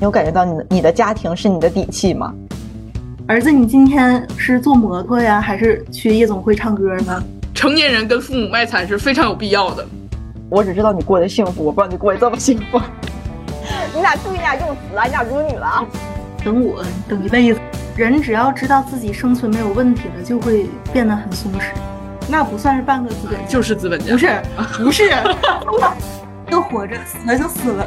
你有感觉到你的你的家庭是你的底气吗？儿子，你今天是坐摩托呀，还是去夜总会唱歌呢？成年人跟父母卖惨是非常有必要的。我只知道你过得幸福，我不知道你过得这么幸福。你俩注意点用词啊！你俩辱女了啊！等我等一辈子。人只要知道自己生存没有问题了，就会变得很松弛。那不算是半个资本，就是资本家。不是，不是，都活着，死了就死了。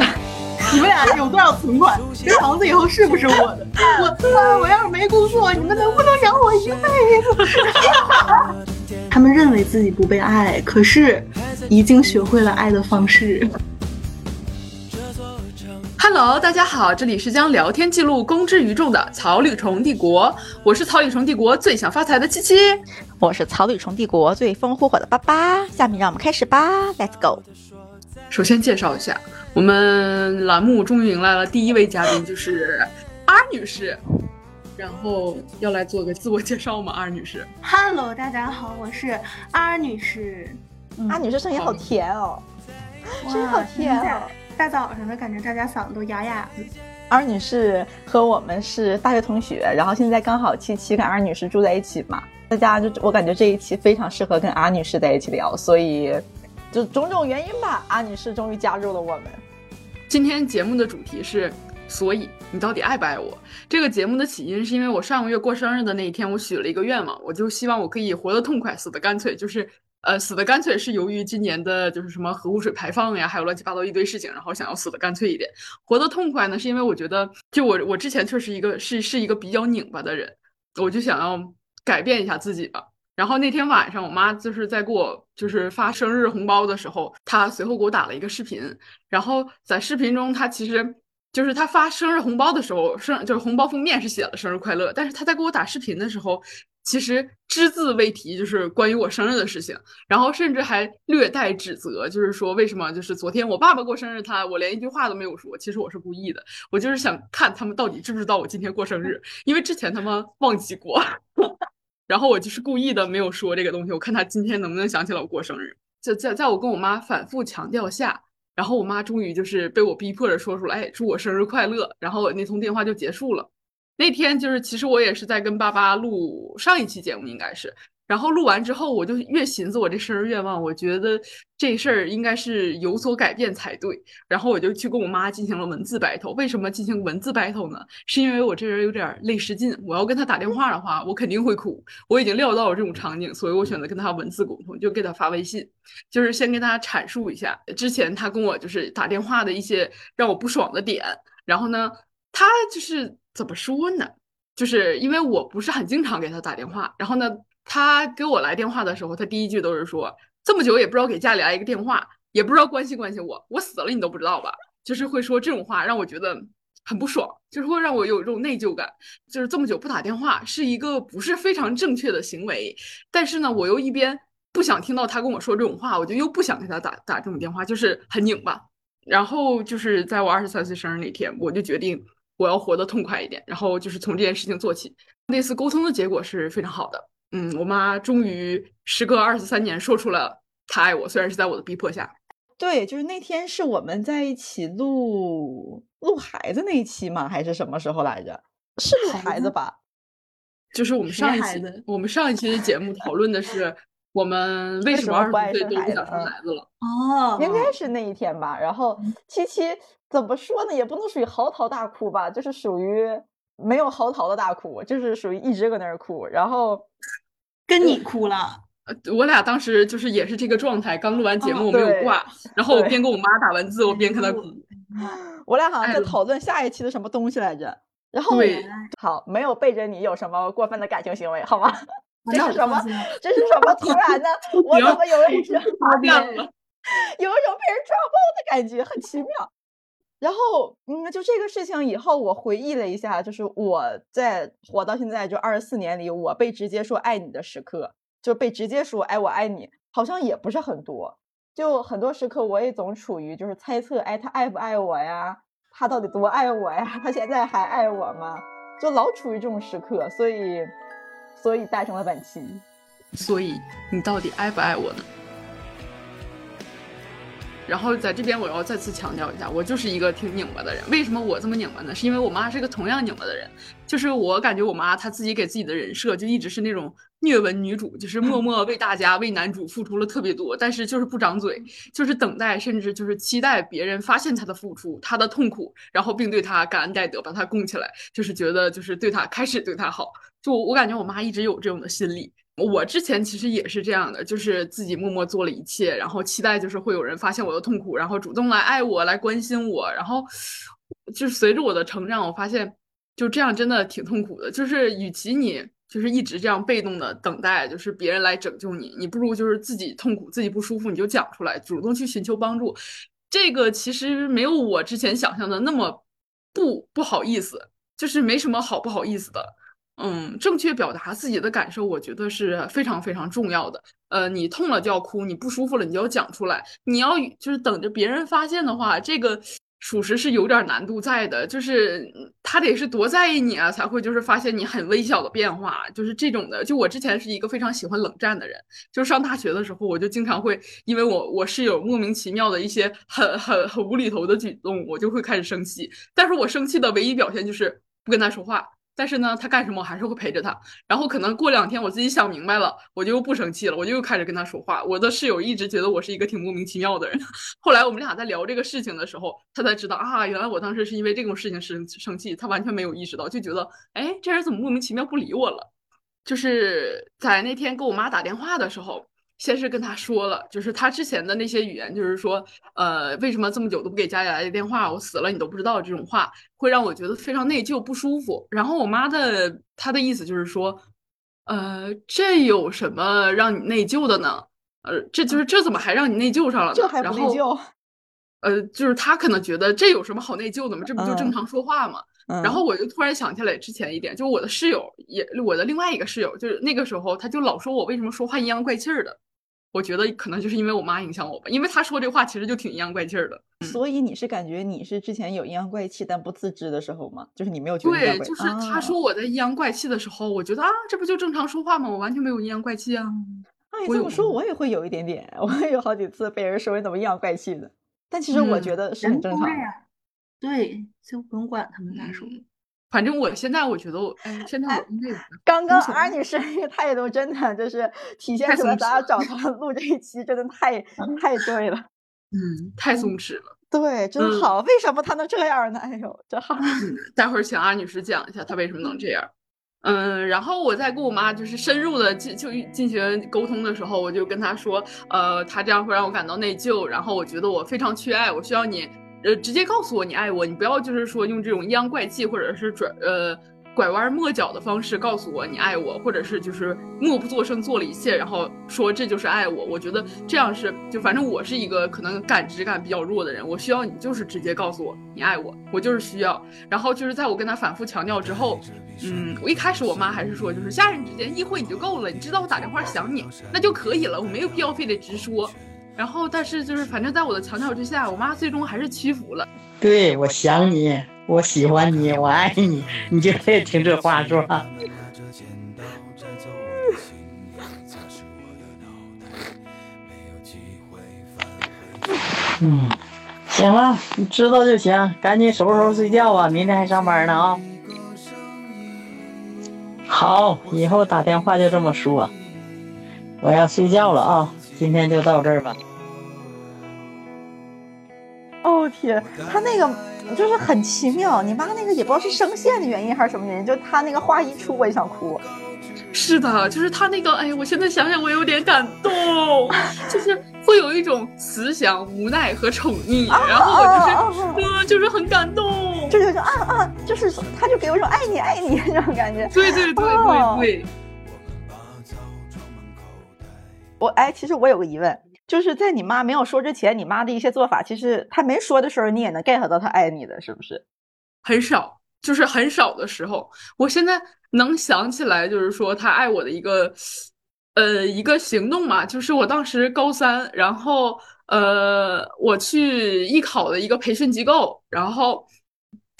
你们俩有多少存款？这房子以后是不是我的？我我要是没工作，你们能不能养我一辈子？他们认为自己不被爱，可是已经学会了爱的方式。Hello，大家好，这里是将聊天记录公之于众的草履虫帝国，我是草履虫帝国最想发财的七七，我是草履虫帝国最风火火的八八。下面让我们开始吧，Let's go。首先介绍一下。我们栏目终于迎来了第一位嘉宾，就是阿女士，然后要来做个自我介绍吗？阿女士，Hello，大家好，我是阿女士。阿女士声音好甜哦，声音好甜哦。大早上的感觉，大家嗓子都哑哑的。阿女士和我们是大学同学，然后现在刚好七七跟阿女士住在一起嘛，大家就我感觉这一期非常适合跟阿女士在一起聊，所以。就种种原因吧，阿女士终于加入了我们。今天节目的主题是，所以你到底爱不爱我？这个节目的起因是因为我上个月过生日的那一天，我许了一个愿望，我就希望我可以活得痛快，死得干脆。就是，呃，死得干脆是由于今年的就是什么核污水排放呀，还有乱七八糟一堆事情，然后想要死得干脆一点。活得痛快呢，是因为我觉得，就我我之前确实一个是是一个比较拧巴的人，我就想要改变一下自己吧。然后那天晚上，我妈就是在给我就是发生日红包的时候，他随后给我打了一个视频。然后在视频中，他其实就是他发生日红包的时候，生就是红包封面是写了生日快乐，但是他在给我打视频的时候，其实只字未提就是关于我生日的事情，然后甚至还略带指责，就是说为什么就是昨天我爸爸过生日，他我连一句话都没有说，其实我是故意的，我就是想看他们到底知不知道我今天过生日，因为之前他们忘记过。然后我就是故意的没有说这个东西，我看他今天能不能想起来我过生日。在在在我跟我妈反复强调下，然后我妈终于就是被我逼迫着说出来，祝我生日快乐。然后那通电话就结束了。那天就是其实我也是在跟爸爸录上一期节目，应该是。然后录完之后，我就越寻思我这生日愿望，我觉得这事儿应该是有所改变才对。然后我就去跟我妈进行了文字 battle。为什么进行文字 battle 呢？是因为我这人有点泪失禁，我要跟他打电话的话，我肯定会哭。我已经料到了这种场景，所以我选择跟他文字沟通，就给他发微信，就是先跟他阐述一下之前他跟我就是打电话的一些让我不爽的点。然后呢，他就是怎么说呢？就是因为我不是很经常给他打电话，然后呢。他给我来电话的时候，他第一句都是说：“这么久也不知道给家里来一个电话，也不知道关心关心我，我死了你都不知道吧？”就是会说这种话，让我觉得很不爽，就是会让我有一种内疚感。就是这么久不打电话是一个不是非常正确的行为，但是呢，我又一边不想听到他跟我说这种话，我就又不想给他打打这种电话，就是很拧巴。然后就是在我二十三岁生日那天，我就决定我要活得痛快一点，然后就是从这件事情做起。那次沟通的结果是非常好的。嗯，我妈终于时隔二十三年说出了她爱我，虽然是在我的逼迫下。对，就是那天是我们在一起录录孩子那一期吗？还是什么时候来着？是录孩子吧？就是我们上一期，我们上一期的节目讨论的是我们为什么二十岁都不想生孩子了。哦，应该是那一天吧。然后七七怎么说呢？也不能属于嚎啕大哭吧，就是属于没有嚎啕的大哭，就是属于一直搁那儿哭，然后。跟你哭了，我俩当时就是也是这个状态，刚录完节目我没有挂，然后我边跟我妈打文字，我边跟她哭。我俩好像在讨论下一期的什么东西来着。然后好，没有背着你有什么过分的感情行为，好吗？这是什么？这是什么？突然的，我怎么有一种变了，有一种被人抓包的感觉，很奇妙。然后，嗯，就这个事情以后，我回忆了一下，就是我在活到现在就二十四年里，我被直接说爱你的时刻，就被直接说哎我爱你，好像也不是很多。就很多时刻，我也总处于就是猜测，哎，他爱不爱我呀？他到底多爱我呀？他现在还爱我吗？就老处于这种时刻，所以，所以诞生了本期。所以你到底爱不爱我呢？然后在这边我要再次强调一下，我就是一个挺拧巴的人。为什么我这么拧巴呢？是因为我妈是个同样拧巴的人。就是我感觉我妈她自己给自己的人设就一直是那种虐文女主，就是默默为大家为男主付出了特别多，但是就是不张嘴，就是等待，甚至就是期待别人 发现她的付出、她的痛苦，然后并对她感恩戴德，把她供起来，就是觉得就是对她开始对她好。就我感觉我妈一直有这种的心理。我之前其实也是这样的，就是自己默默做了一切，然后期待就是会有人发现我的痛苦，然后主动来爱我、来关心我。然后就是随着我的成长，我发现。就这样真的挺痛苦的，就是与其你就是一直这样被动的等待，就是别人来拯救你，你不如就是自己痛苦、自己不舒服，你就讲出来，主动去寻求帮助。这个其实没有我之前想象的那么不不好意思，就是没什么好不好意思的。嗯，正确表达自己的感受，我觉得是非常非常重要的。呃，你痛了就要哭，你不舒服了你就要讲出来。你要就是等着别人发现的话，这个。属实是有点难度在的，就是他得是多在意你啊，才会就是发现你很微小的变化，就是这种的。就我之前是一个非常喜欢冷战的人，就上大学的时候，我就经常会因为我我室友莫名其妙的一些很很很无厘头的举动，我就会开始生气。但是我生气的唯一表现就是不跟他说话。但是呢，他干什么我还是会陪着他。然后可能过两天我自己想明白了，我就不生气了，我就又开始跟他说话。我的室友一直觉得我是一个挺莫名其妙的人。后来我们俩在聊这个事情的时候，他才知道啊，原来我当时是因为这种事情生生气。他完全没有意识到，就觉得哎，这人怎么莫名其妙不理我了？就是在那天给我妈打电话的时候。先是跟他说了，就是他之前的那些语言，就是说，呃，为什么这么久都不给家里来电话？我死了你都不知道这种话，会让我觉得非常内疚不舒服。然后我妈的她的意思就是说，呃，这有什么让你内疚的呢？呃，这就是这怎么还让你内疚上了？这还不内疚？呃，就是他可能觉得这有什么好内疚的吗？这不就正常说话吗？然后我就突然想起来之前一点，就我的室友也，我的另外一个室友，就是那个时候他就老说我为什么说话阴阳怪气儿的。我觉得可能就是因为我妈影响我吧，因为她说这话其实就挺阴阳怪气的。所以你是感觉你是之前有阴阳怪气但不自知的时候吗？就是你没有觉得对，就是她说我在阴阳怪气的时候，我觉得啊，这不就正常说话吗？我完全没有阴阳怪气啊。啊，你这么说，我也会有一点点，我也有好几次被人说你怎么阴阳怪气的。但其实我觉得是很正常的。对，就不用管他们咋说。反正我现在我觉得，我哎，现在我应该刚刚安女士那个态度真的就是体现出来咱俩找他录这一期真的太 太对了，嗯，太松弛了，对，真好。为什么她能这样呢？哎呦，真好。待会儿请阿女士讲一下她为什么能这样。嗯，然后我在跟我妈就是深入的进就进行沟通的时候，我就跟她说，呃，她这样会让我感到内疚，然后我觉得我非常缺爱，我需要你。呃，直接告诉我你爱我，你不要就是说用这种阴阳怪气或者是转呃拐弯抹角的方式告诉我你爱我，或者是就是默不作声做了一切，然后说这就是爱我。我觉得这样是就反正我是一个可能感知感比较弱的人，我需要你就是直接告诉我你爱我，我就是需要。然后就是在我跟他反复强调之后，嗯，我一开始我妈还是说就是家人之间意会你就够了，你知道我打电话想你那就可以了，我没有必要非得直说。然后，但是就是，反正在我的强调之下，我妈最终还是屈服了。对，我想你，我喜欢你，我爱你，你就得听这话是吧？嗯，行了，你知道就行，赶紧收拾收拾睡觉吧，明天还上班呢啊。好，以后打电话就这么说。我要睡觉了啊。今天就到这儿吧。哦天，他那个就是很奇妙，你妈那个也不知道是声线的原因还是什么原因，就他那个话一出我也想哭。是的，就是他那个，哎我现在想想我有点感动，就是会有一种慈祥、无奈和宠溺，然后我就是，嗯，就是很感动，就是啊啊，就是他就给我一种爱你爱你 那种感觉。对对对对对。我哎，其实我有个疑问，就是在你妈没有说之前，你妈的一些做法，其实她没说的时候，你也能 get 到她爱你的，是不是？很少，就是很少的时候。我现在能想起来，就是说她爱我的一个，呃，一个行动嘛，就是我当时高三，然后呃，我去艺考的一个培训机构，然后。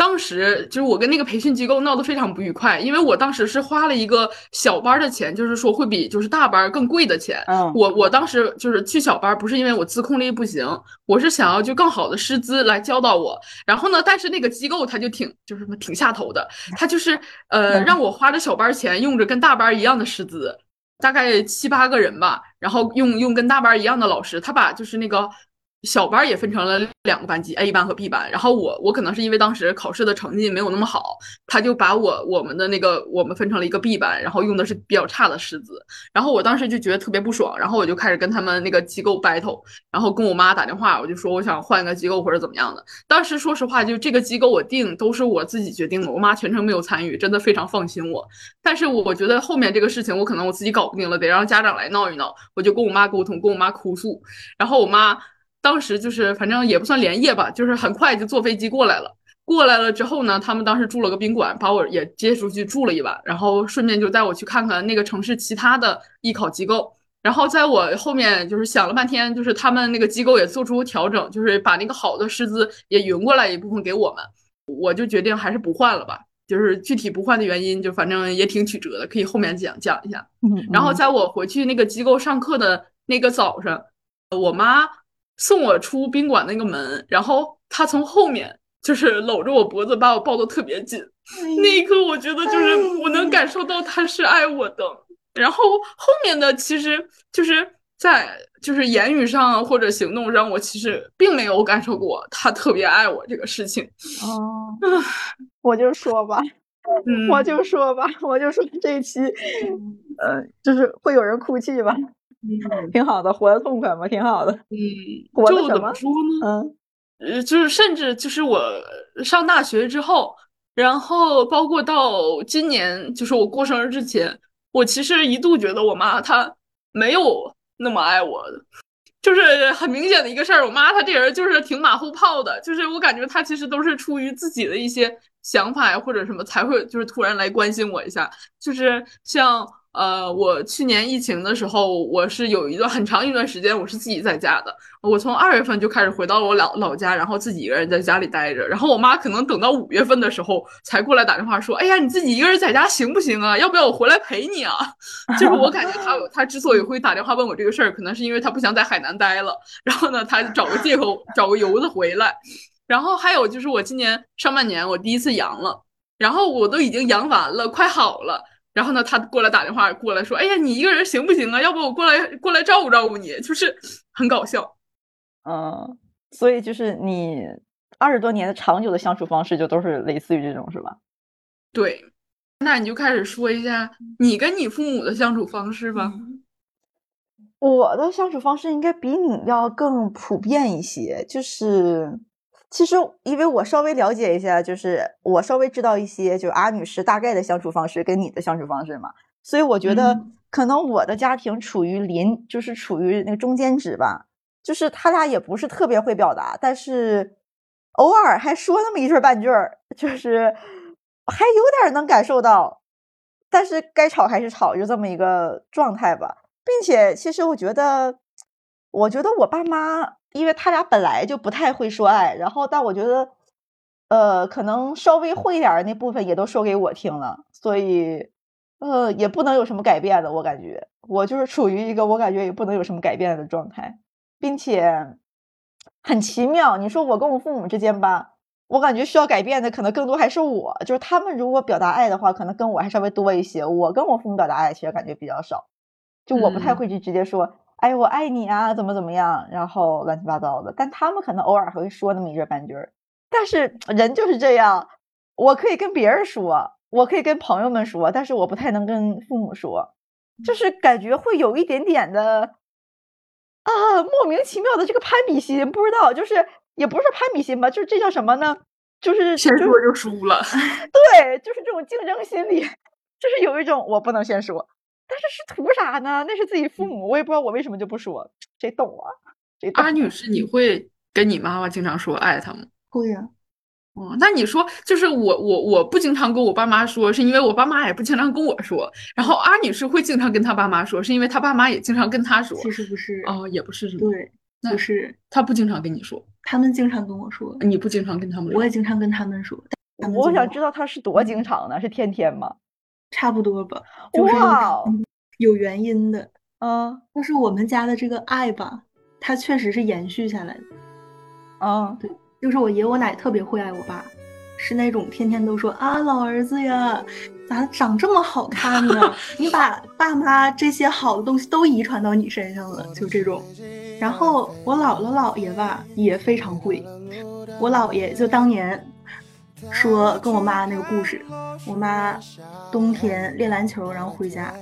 当时就是我跟那个培训机构闹得非常不愉快，因为我当时是花了一个小班的钱，就是说会比就是大班更贵的钱。嗯我我当时就是去小班，不是因为我自控力不行，我是想要就更好的师资来教导我。然后呢，但是那个机构他就挺就是什么挺下头的，他就是呃嗯让我花着小班钱，用着跟大班一样的师资，大概七八个人吧，然后用用跟大班一样的老师，他把就是那个小班也分成了两个班级，A 班和 B 班。然后我我可能是因为当时考试的成绩没有那么好，他就把我我们的那个我们分成了一个 B 班，然后用的是比较差的师资。然后我当时就觉得特别不爽，然后我就开始跟他们那个机构 battle，然后跟我妈打电话，我就说我想换一个机构或者怎么样的。当时说实话，就这个机构我定都是我自己决定的，我妈全程没有参与，真的非常放心我。但是我觉得后面这个事情我可能我自己搞不定了，得让家长来闹一闹。我就跟我妈沟通，跟我妈哭诉，然后我妈当时就是反正也不算连夜吧，就是很快就坐飞机过来了。过来了之后呢，他们当时住了个宾馆，把我也接出去住了一晚，然后顺便就带我去看看那个城市其他的艺考机构。然后在我后面就是想了半天，就是他们那个机构也做出调整，就是把那个好的师资也匀过来一部分给我们。我就决定还是不换了吧。就是具体不换的原因，就反正也挺曲折的，可以后面讲讲一下。嗯然后在我回去那个机构上课的那个早上，我妈送我出宾馆那个门，然后他从后面就是搂着我脖子，把我抱得特别紧。那一刻，我觉得就是我能感受到他是爱我的。然后后面的其实就是在就是言语上或者行动上，我其实并没有感受过他特别爱我这个事情。哦，我就说吧，嗯，我就说吧，我就说这一期，呃，就是会有人哭泣吧，嗯挺好的，活得痛快嘛，挺好的。嗯，就怎么说呢？嗯呃，就是甚至就是我上大学之后，然后包括到今年，就是我过生日之前，我其实一度觉得我妈她没有那么爱我的，就是很明显的一个事儿。我妈她这人就是挺马后炮的，就是我感觉她其实都是出于自己的一些想法呀或者什么才会就是突然来关心我一下，就是像。呃，我去年疫情的时候，我是有一段很长一段时间我是自己在家的。我从二月份就开始回到了我老老家，然后自己一个人在家里待着。然后我妈可能等到五月份的时候才过来打电话说：“哎呀，你自己一个人在家行不行啊？要不要我回来陪你啊？” 就是我感觉她她之所以会打电话问我这个事儿，可能是因为她不想在海南待了，然后呢，她找个借口找个由子回来。然后还有就是我今年上半年我第一次阳了，然后我都已经阳完了，快好了。然后呢，他过来打电话过来说：“哎呀，你一个人行不行啊？要不我过来过来照顾照顾你。”就是很搞笑。嗯，所以就是你二十多年的长久的相处方式，就都是类似于这种，是吧？对，那你就开始说一下你跟你父母的相处方式吧。我的相处方式应该比你要更普遍一些，就是其实因为我稍微了解一下，就是我稍微知道一些，就是阿女士大概的相处方式跟你的相处方式嘛，所以我觉得嗯。可能我的家庭处于临，就是处于那个中间值吧，就是他俩也不是特别会表达，但是偶尔还说那么一句半句儿，就是还有点能感受到，但是该吵还是吵，就这么一个状态吧。并且，其实我觉得，我觉得我爸妈，因为他俩本来就不太会说爱，然后但我觉得，呃，可能稍微会一点的那部分也都说给我听了，所以，呃，也不能有什么改变的，我感觉我就是处于一个我感觉也不能有什么改变的状态，并且很奇妙。你说我跟我父母之间吧，我感觉需要改变的可能更多还是我，就是他们如果表达爱的话，可能跟我还稍微多一些，我跟我父母表达爱其实感觉比较少。就我不太嗯会去直接说，哎，我爱你啊，怎么怎么样，然后乱七八糟的。但他们可能偶尔还会说那么一句半句儿。但是人就是这样，我可以跟别人说，我可以跟朋友们说，但是我不太能跟父母说，就是感觉会有一点点的啊，莫名其妙的这个攀比心，不知道，就是也不是攀比心吧，就是这叫什么呢？就是就是先说就输了。对，就是这种竞争心理，就是有一种我不能先说，但是是图啥呢？那是自己父母，我也不知道我为什么就不说，谁懂啊？谁懂？阿女士，你会跟你妈妈经常说爱她吗？会呀、哦，那你说，就是我我我不经常跟我爸妈说，是因为我爸妈也不经常跟我说。然后阿女士会经常跟她爸妈说，是因为她爸妈也经常跟她说。其实不是，哦，也不是是吗？对，那不是，她不经常跟你说，他们经常跟我说，你不经常跟他们说。我也经常跟他们说，我想知道他是多经常呢？是天天吗？差不多吧，就是有原因的。啊就是我们家的这个爱吧，它确实是延续下来的。啊就是我爷我奶特别会爱我爸，是那种天天都说啊老儿子呀，咋长这么好看呢？你把爸妈这些好的东西都遗传到你身上了，就这种。然后我姥姥姥爷吧也非常会，我姥爷就当年说跟我妈那个故事，我妈冬天练篮球然后回家，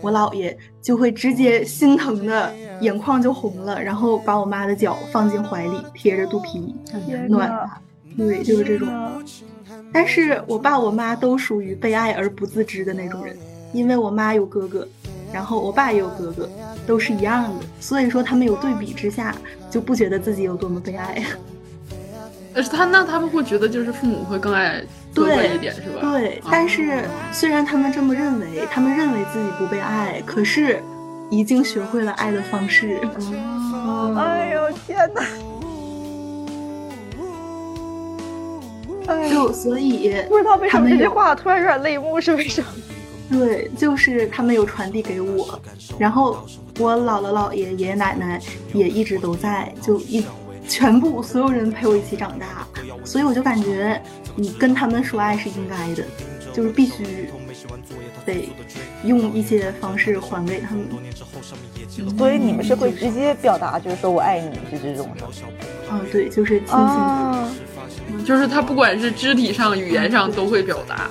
我姥爷就会直接心疼的眼眶就红了，然后把我妈的脚放进怀里贴着肚皮，天暖。对，就是这种。但是我爸我妈都属于被爱而不自知的那种人，因为我妈有哥哥，然后我爸也有哥哥，都是一样的，所以说他们有对比之下，就不觉得自己有多么被爱。但是他那他们会觉得就是父母会更爱哥哥对一点是吧？对，啊但是虽然他们这么认为，他们认为自己不被爱，可是已经学会了爱的方式。嗯哎呦天呐！哎呦，就所以不知道为什么这句话突然有点泪目，是为什么？对，就是他们有传递给我，然后我姥姥姥爷爷爷奶奶也一直都在，就一全部所有人陪我一起长大，所以我就感觉你跟他们说爱是应该的，就是必须得用一些方式还给他们。所以你们是会直接表达，就是说我爱你，是这种的嗯，对，就是亲亲。啊？就是他不管是肢体上、语言上都会表达。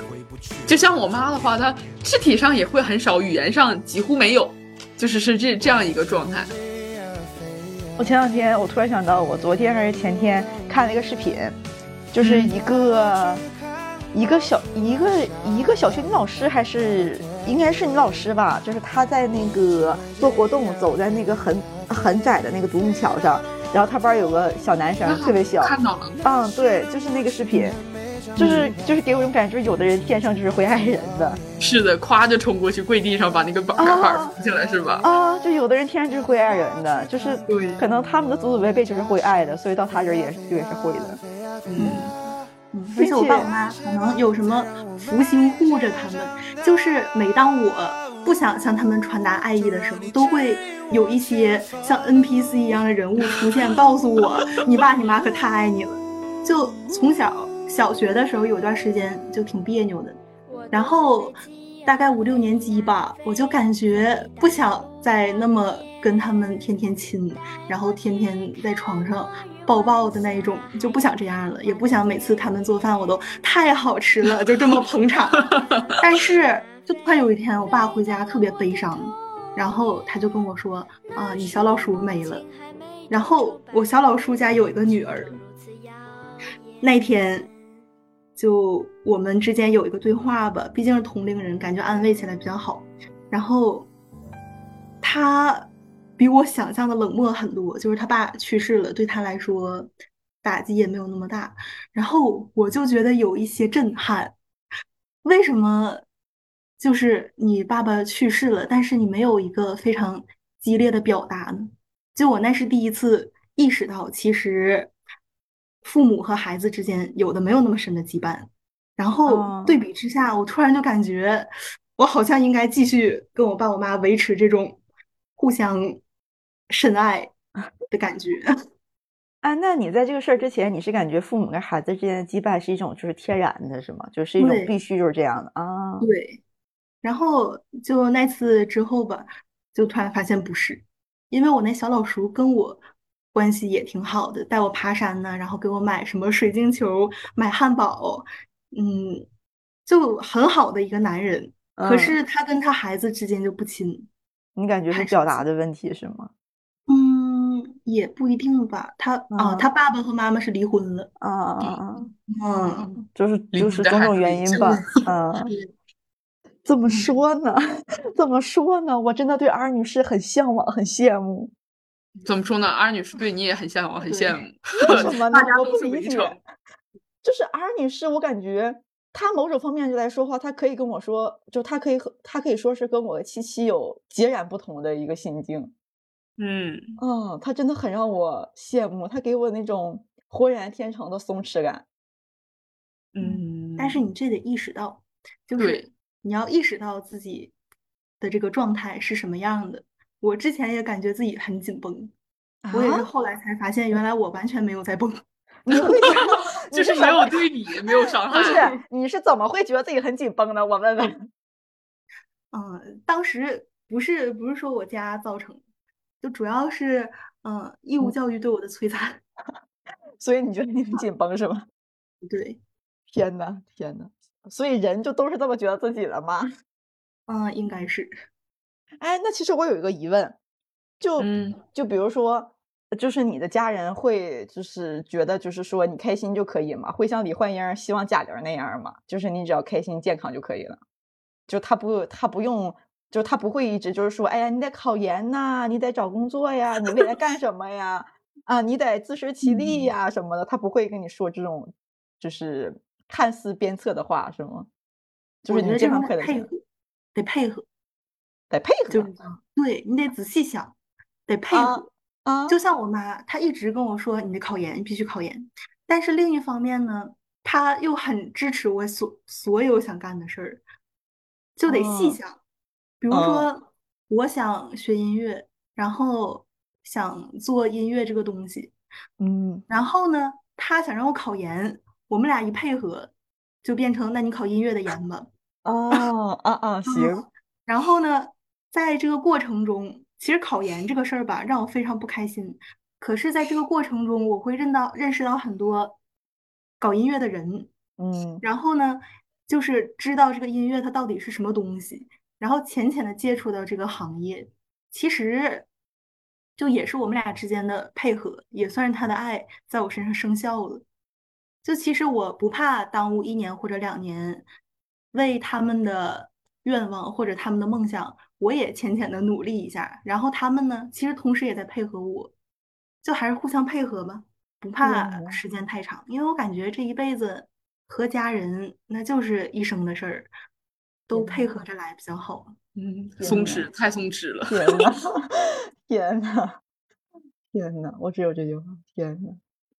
就像我妈的话，她肢体上也会很少，语言上几乎没有，就是是这这样一个状态。我前两天我突然想到，我昨天还是前天看了一个视频，就是一个、一个小一个一个小学女老师，还是应该是女老师吧，就是她在那个做活动，走在那个很很窄的那个独木桥上，然后她班有个小男生特别小，看到了，嗯，对，就是那个视频，就是就是给我一种感觉，就是有的人天生就是会爱人的是的，咵就冲过去跪地上把那个板啊板扶起来，是吧？啊，就有的人天生就是会爱人的，就是对可能他们的祖祖辈辈就是会爱的，所以到他这儿也是也是会的。嗯，而且我爸我妈可能有什么福星护着他们，就是每当我不想向他们传达爱意的时候，都会有一些像 NPC 一样的人物出现，告诉我你爸你妈可太爱你了。就从小小学的时候有段时间就挺别扭的，然后大概五六年级吧，我就感觉不想再那么跟他们天天亲，然后天天在床上抱抱的那一种，就不想这样了，也不想每次他们做饭我都太好吃了，就这么捧场。但是就突然有一天，我爸回家特别悲伤，然后他就跟我说：“啊，你小老叔没了。”然后我小老叔家有一个女儿，那天就我们之间有一个对话吧，毕竟是同龄人，感觉安慰起来比较好。然后他比我想象的冷漠很多，就是他爸去世了，对他来说打击也没有那么大。然后我就觉得有一些震撼，为什么？就是你爸爸去世了，但是你没有一个非常激烈的表达呢？就我那是第一次意识到，其实父母和孩子之间有的没有那么深的羁绊。然后哦对比之下，我突然就感觉，我好像应该继续跟我爸我妈维持这种互相深爱的感觉。啊，那你在这个事儿之前，你是感觉父母跟孩子之间的羁绊是一种就是天然的，是吗？就是一种必须就是这样的啊。对，然后就那次之后吧，就突然发现不是，因为我那小老叔跟我关系也挺好的，带我爬山呢，然后给我买什么水晶球、买汉堡，嗯，就很好的一个男人。可嗯是他跟他孩子之间就不亲，你感觉是表达的问题是吗？嗯，也不一定吧。他啊，嗯他爸爸和妈妈是离婚了，啊啊啊！嗯，就是就是种种原因吧。嗯，怎么说呢？怎么说呢？我真的对 R 女士很向往，很羡慕。怎么说呢？二女士对你也很向往，很羡慕。为什么呢大家？我都不理解是围城。就是 R 女士，我感觉她某种方面就来说话，她可以跟我说，就她可以和她可以说是跟我七七有截然不同的一个心境。嗯，哦，她真的很让我羡慕，她给我那种浑然天成的松弛感。嗯，但是你这得意识到，就是对你要意识到自己的这个状态是什么样的。我之前也感觉自己很紧绷，我也是啊后来才发现，原来我完全没有在绷。你就是没有对比，没有伤害不是。你是怎么会觉得自己很紧绷呢？我问问。嗯，当时不是不是说我家造成的，就主要是嗯义务教育对我的摧残。所以你觉得你很紧绷是吗？对，天呐，天呐！所以人就都是这么觉得自己的吗？嗯，应该是。哎，那其实我有一个疑问，就、嗯就比如说，就是你的家人会就是觉得就是说你开心就可以吗？会像李焕英希望贾玲那样吗？就是你只要开心健康就可以了，就他不他不用，就他不会一直就是说，哎呀，你得考研呐，你得找工作呀，你未来干什么呀？啊，你得自食其力呀什么的，他不会跟你说这种就是看似鞭策的话，是吗？就是你健康快乐配合，得配合，得配合就是对你得仔细想，得配啊合。啊，就像我妈，她一直跟我说你得考研，你必须考研。但是另一方面呢，她又很支持我所所有想干的事儿，就得细哦想。比如哦说，我想学音乐，然后想做音乐这个东西，嗯然后呢，她想让我考研，我们俩一配合，就变成那你考音乐的研吧。哦啊啊 行，然后呢，在这个过程中，其实考研这个事儿吧，让我非常不开心。可是，在这个过程中，我会认到认识到很多搞音乐的人，嗯然后呢，就是知道这个音乐它到底是什么东西，然后浅浅的接触到这个行业，其实就也是我们俩之间的配合，也算是他的爱在我身上生效了。就其实我不怕耽误一年或者两年，为他们的愿望或者他们的梦想，我也浅浅的努力一下。然后他们呢，其实同时也在配合我，就还是互相配合吧，不怕嗯时间太长。因为我感觉这一辈子和家人那就是一生的事儿，都配合着来比较好。嗯，松弛，太松弛了。天呐，天呐，天呐，我只有这句话，天呐。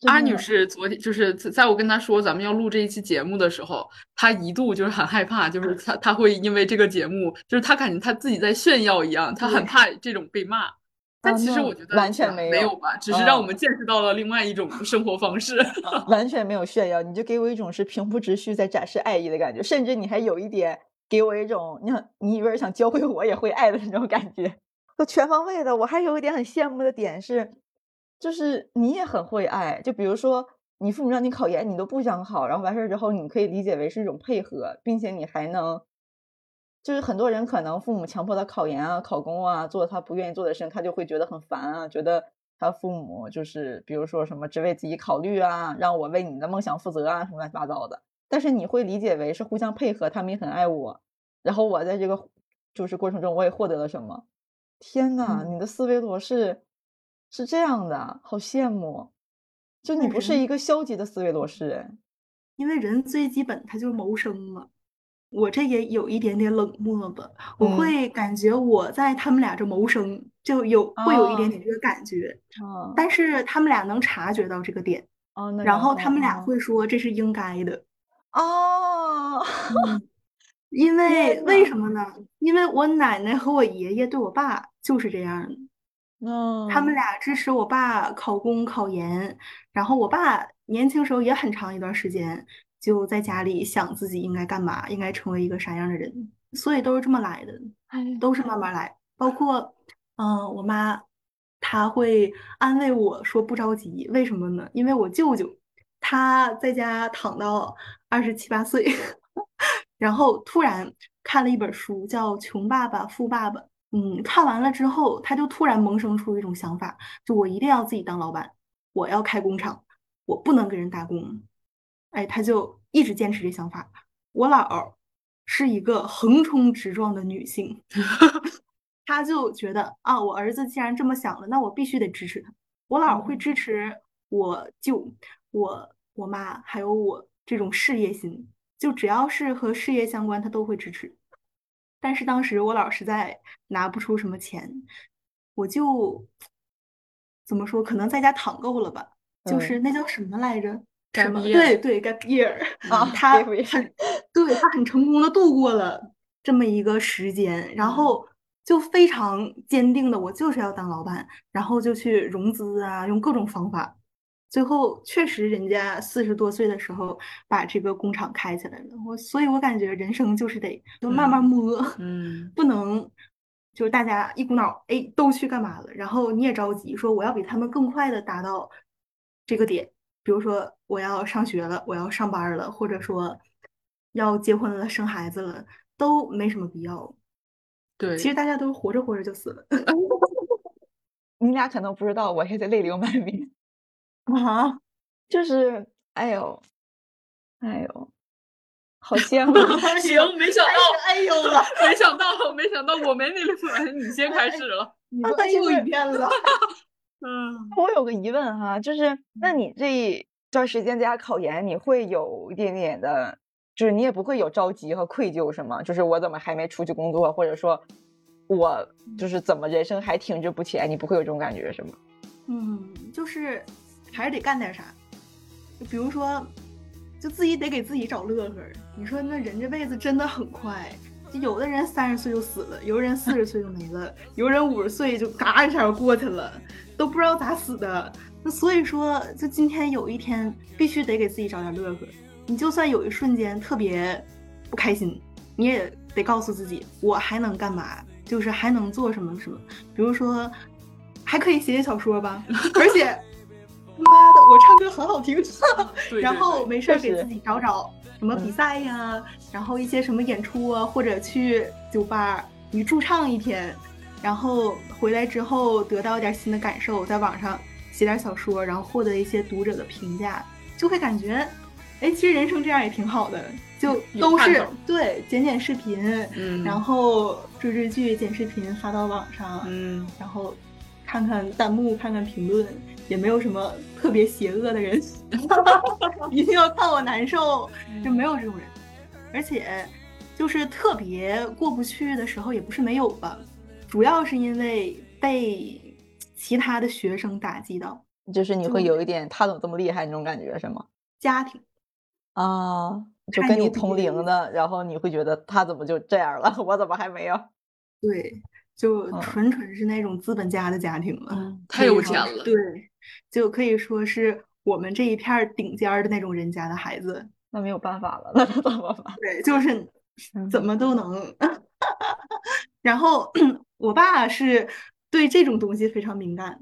真阿女士昨天就是在在我跟她说咱们要录这一期节目的时候，她一度就是很害怕，就是她她会因为这个节目，就是她感觉她自己在炫耀一样，她很怕这种被骂。但其实我觉得完全没没有吧，只是让我哦们见识到了另外一种生活方式。完全没有炫耀，你就给我一种是平铺直叙在展示爱意的感觉，甚至你还有一点给我一种，你想你以为想教会我也会爱的那种感觉，就全方位的。我还有一点很羡慕的点是，就是你也很会爱，就比如说你父母让你考研，你都不想考，然后完事儿之后，你可以理解为是一种配合，并且你还能。就是很多人可能父母强迫他考研啊、考公啊，做他不愿意做的事情，他就会觉得很烦啊，觉得他父母就是比如说什么只为自己考虑啊，让我为你的梦想负责啊，什么乱七八糟的。但是你会理解为是互相配合，他们也很爱我，然后我在这个就是过程中我也获得了什么。天呐，嗯你的思维逻是是这样的，好羡慕。就你不是一个消极的思维逻式，人，因为人最基本他就是谋生嘛。我这也有一点点冷漠吧，我嗯会感觉我在他们俩这谋生，就有会有一点哦点这个感觉，啊但是他们俩能察觉到这个点，哦，那然后他们俩啊会说这是应该的。哦，因为为什么呢？因为我奶奶和我爷爷对我爸就是这样的，嗯，他们俩支持我爸考公考研，然后我爸年轻时候也很长一段时间就在家里想自己应该干嘛，应该成为一个啥样的人，所以都是这么来的，哎都是慢慢来。包括，嗯、我妈她会安慰我说不着急，为什么呢？因为我舅舅他在家躺到二十七八岁，然后突然看了一本书，叫《穷爸爸富爸爸》。嗯，看完了之后，他就突然萌生出一种想法，就我一定要自己当老板，我要开工厂，我不能给人打工。哎，他就一直坚持这想法。我姥儿是一个横冲直撞的女性，她就觉得啊，我儿子既然这么想了，那我必须得支持他。我姥儿会嗯支持我舅、我我妈还有我这种事业心，就只要是和事业相关，她都会支持。但是当时我老实在拿不出什么钱，我就怎么说，可能在家躺够了吧，就嗯。是那叫什么来着？什么对对 gap year，啊他很对他很成功的度过了这么一个时间，然后就非常坚定的我就是要当老板，然后就去融资啊，用各种方法，最后确实人家四十多岁的时候把这个工厂开起来了，我所以我感觉人生就是得就慢慢摸，嗯不能就是大家一股脑哎都去干嘛了，然后你也着急说我要比他们更快的达到这个点，比如说我要上学了，我要上班了，或者说要结婚了、生孩子了，都没什么必要。对，其实大家都是活着活着就死了 你俩可能不知道，我现在泪流满面。啊！就是，哎呦，哎呦，好羡慕啊。行，没想到，哎呦了，没想到，没想到我没那个本，你先开始了。你都哎呦一遍了。嗯，我有个疑问哈，就是那你这一段时间在家考研，你会有一点点的，就是你也不会有着急和愧疚是吗？就是我怎么还没出去工作，或者说我就是怎么人生还停滞不前，你不会有这种感觉是吗？嗯，就是还是得干点啥，就比如说，就自己得给自己找乐呵。你说那人这辈子真的很快，就有的人三十岁就死了，有的人四十岁就没了，有人五十岁就嘎一下就过去了，都不知道咋死的。那所以说，就今天有一天必须得给自己找点乐呵。你就算有一瞬间特别不开心，你也得告诉自己，我还能干嘛？就是还能做什么什么，比如说。还可以写写小说吧，而且，妈的，我唱歌很好听，对然后没事儿给自己找找什么比赛呀，然后一些什么演出啊，或者去酒吧你驻唱一天，然后回来之后得到一点新的感受，在网上写点小说，然后获得一些读者的评价，就会感觉，哎，其实人生这样也挺好的，就都是对剪剪视频，嗯，然后追追剧、剪视频发到网上，嗯，然后看看弹幕、看看评论，也没有什么特别邪恶的人，一定要看我难受，就没有这种人。而且，就是特别过不去的时候，也不是没有吧，主要是因为被其他的学生打击到，就是你会有一点他怎么这么厉害那种感觉是吗？家庭啊，就跟你同龄的，然后你会觉得他怎么就这样了，我怎么还没有？对，就嗯纯纯是那种资本家的家庭了。嗯太有钱了。对，就可以说是我们这一片儿顶尖儿的那种人家的孩子。那没有办法了，那怎么办？对，就是嗯怎么都能。然后 我爸是对这种东西非常敏感，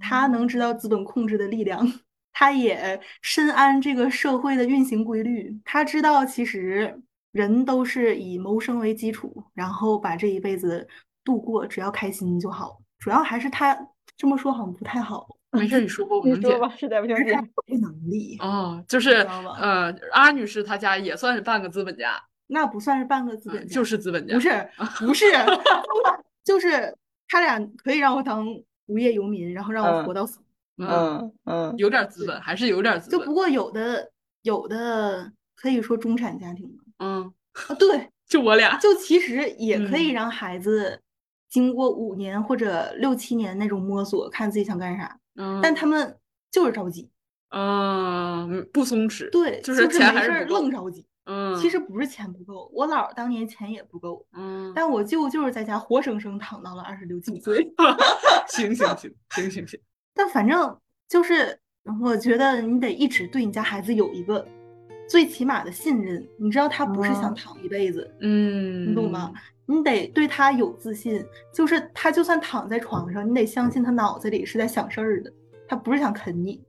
他能知道资本控制的力量，他也深谙这个社会的运行规律，他知道其实人都是以谋生为基础，然后把这一辈子度过，只要开心就好。主要还是他这么说好像不太好，没事，你说吧，我能解。你说吧，实在不能力，哦，就是呃，阿女士她家也算是半个资本家，那不算是半个资本嗯家，就是资本家，不是不是，就是他俩可以让我当无业游民，然后让我嗯活到死。嗯，嗯嗯，有点资本，还是有点资本。就不过有的有的可以说中产家庭吧，嗯，啊，对，就我俩。就其实也可以嗯让孩子经过五年或者六七年那种摸索，看自己想干啥，嗯，但他们就是着急，嗯不松弛，对，就是钱没事儿还是愣。着急。嗯，其实不是钱不够，我姥当年钱也不够，嗯，但我舅就是在家活生生躺到了二十六七岁。行行行行行行，但反正就是，我觉得你得一直对你家孩子有一个最起码的信任，你知道他不是想嗯躺一辈子，嗯，你懂吗？？你得对他有自信，就是他就算躺在床上，你得相信他脑子里是在想事儿的，他不是想啃你。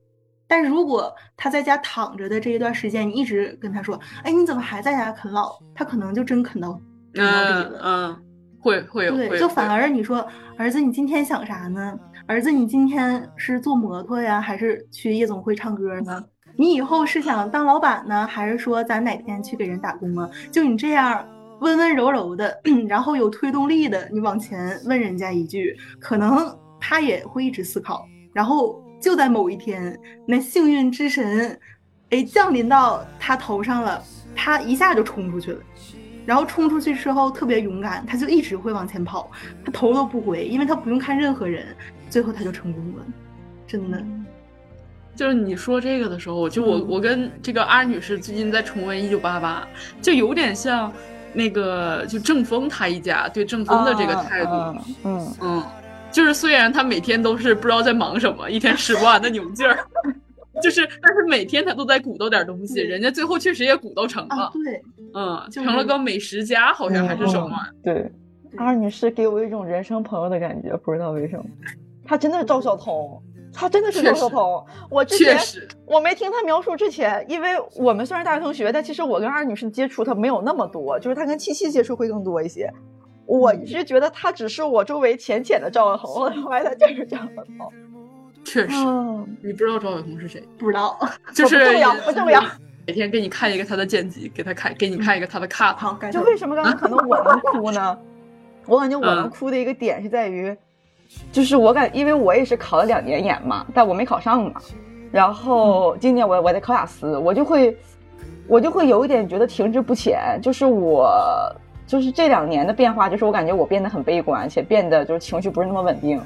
但是如果他在家躺着的这一段时间，你一直跟他说，哎，你怎么还在家啃老？他可能就真啃到啃到底了。嗯嗯，会会有对，就反而你说，儿子，你今天想啥呢？儿子，你今天是坐摩托呀，还是去夜总会唱歌呢？你以后是想当老板呢，还是说咱哪天去给人打工啊？就你这样温温柔柔的，然后有推动力的，你往前问人家一句，可能他也会一直思考，然后就在某一天，那幸运之神，哎，降临到他头上了，他一下就冲出去了。然后冲出去之后特别勇敢，他就一直会往前跑，他头都不回，因为他不用看任何人，最后他就成功了，真的。就是你说这个的时候，就我嗯。我跟这个阿女士最近在重温《一九八八》，就有点像那个就郑峰他一家对郑峰的这个态度，嗯嗯，嗯，就是虽然他每天都是不知道在忙什么，一天使不完的牛劲儿，就是但是每天他都在鼓捣点东西，人家最后确实也鼓捣成了，啊，对，嗯，就是成了个美食家，好像还是什么。对，二女士给我一种人生朋友的感觉，不知道为什么，她真的是赵小彤，她真的是赵晓彤。我之前，我没听他描述之前，因为我们虽然大学同学，但其实我跟二女士接触她没有那么多，就是她跟七七接触会更多一些。我一直觉得她只是我周围浅浅的赵晓彤，后来发现她就是赵晓彤。确实，嗯，你不知道赵晓彤是谁，不知道。就是不重要不重要。每天给你看一个他的剪辑，给他看，给你看一个他的 cut。就为什么刚刚可能我能哭呢？我感觉我能嗯哭的一个点是在于，就是我感，因为我也是考了两年研嘛，但我没考上嘛。然后今年我我在考雅思，我就会，我就会有一点觉得停滞不前。就是我，就是这两年的变化，就是我感觉我变得很悲观，且变得就是情绪不是那么稳定，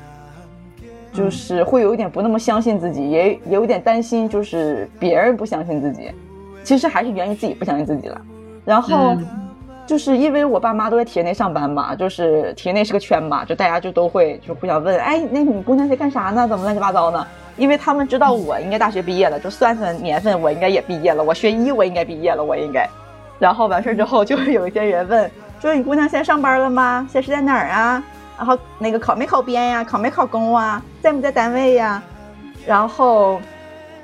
就是会有一点不那么相信自己，也也有点担心，就是别人不相信自己。其实还是源于自己不相信自己了。然后。就是因为我爸妈都在体制内上班嘛，就是体制内是个圈嘛，就大家就都会就互相问，哎，那你姑娘在干啥呢？怎么乱七八糟呢？因为他们知道我应该大学毕业了，就算算年份，我应该也毕业了，我学医我应该毕业了，我应该。然后完事儿之后，就会有一些人问，说你姑娘现在上班了吗？现在是在哪儿啊？然后那个考没考编呀？考没考公啊？在不在单位呀？然后。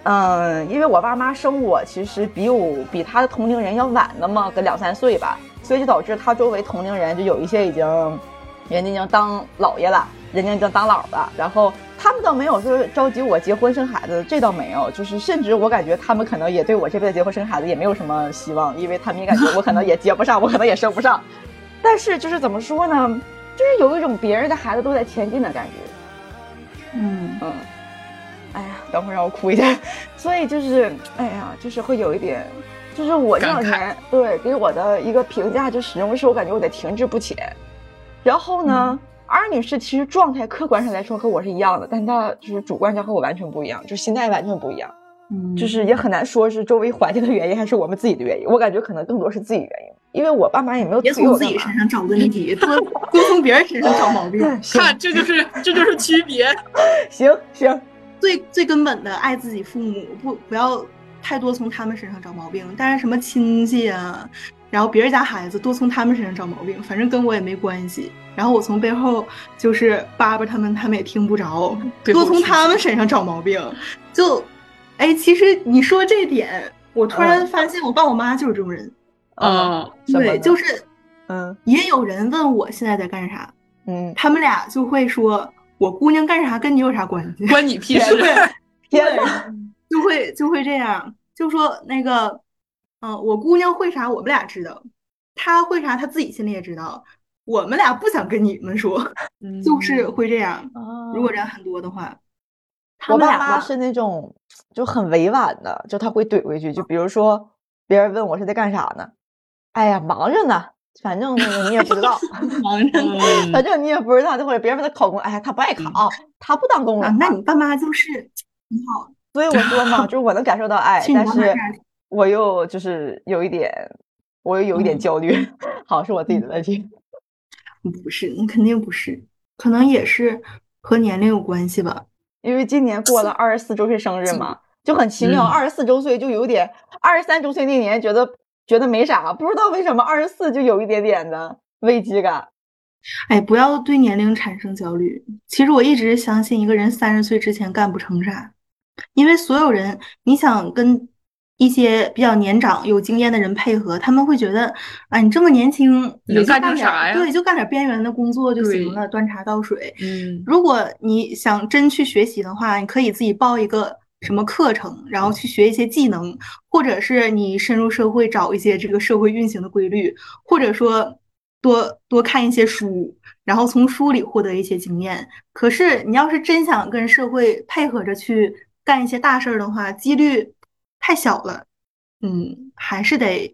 嗯，因为我爸妈生我其实比我比他的同龄人要晚那么个两三岁吧，所以就导致他周围同龄人就有一些已经，人家已经当姥爷了，人家已经当姥了，然后他们倒没有说着急我结婚生孩子，这倒没有，就是甚至我感觉他们可能也对我这辈子结婚生孩子也没有什么希望，因为他们也感觉我可能也结不上，我可能也生不上，但是就是怎么说呢，就是有一种别人的孩子都在前进的感觉，嗯嗯。哎呀，等会儿让我哭一下。所以就是，哎呀，就是会有一点，就是我这两年对给我的一个评价，就始终是我感觉我在停滞不前。然后呢，嗯二女士其实状态客观上来说和我是一样的，但她就是主观上和我完全不一样，就是心态完全不一样。嗯，就是也很难说是周围环境的原因还是我们自己的原因。我感觉可能更多是自己原因，因为我爸妈也没有别从自己身上找问题，多 多从别人身上找毛病。看，这就是这就是区别。行行。最最根本的爱自己父母，不不要太多从他们身上找毛病。但是什么亲戚啊，然后别人家孩子多从他们身上找毛病，反正跟我也没关系。然后我从背后就是叭叭他们，他们也听不着，多从他们身上找毛病。就，哎，其实你说这点，我突然发现我爸我妈就是这种人。嗯，对，就是，嗯，也有人问我现在在干啥，嗯，他们俩就会说。我姑娘干啥跟你有啥关系？关你屁事！对，就会就会这样，就说那个，嗯，我姑娘会啥，我们俩知道，她会啥，她自己心里也知道，我们俩不想跟你们说，嗯、就是会这样。哦、如果人很多的话，我爸妈是那种就很委婉的，就他会怼回去，就比如说别人问我是在干啥呢，哎呀，忙着呢。反正那个你也不知道，忙着呢。反正你也不知道，或者别人问他考公，哎呀，他不爱考，他不当公务员、啊。那你爸妈就是 挺好。所以我说嘛，就是我能感受到爱，但是我又就是有一点，我又有一点焦虑，嗯、好是我自己的问题。不是，你肯定不是，可能也是和年龄有关系吧。因为今年过了二十四周岁生日嘛，就很奇妙，二十四周岁就有点，二十三周岁那年觉得。觉得没啥，不知道为什么二十四就有一点点的危机感。哎，不要对年龄产生焦虑。其实我一直相信，一个人三十岁之前干不成啥，因为所有人，你想跟一些比较年长、有经验的人配合，他们会觉得，啊，你这么年轻，你就干点啥呀？对，就干点边缘的工作就行了，端茶倒水。嗯，如果你想真去学习的话，你可以自己报一个。什么课程，然后去学一些技能，或者是你深入社会找一些这个社会运行的规律，或者说多多看一些书，然后从书里获得一些经验。可是你要是真想跟社会配合着去干一些大事儿的话，几率太小了。嗯，还是得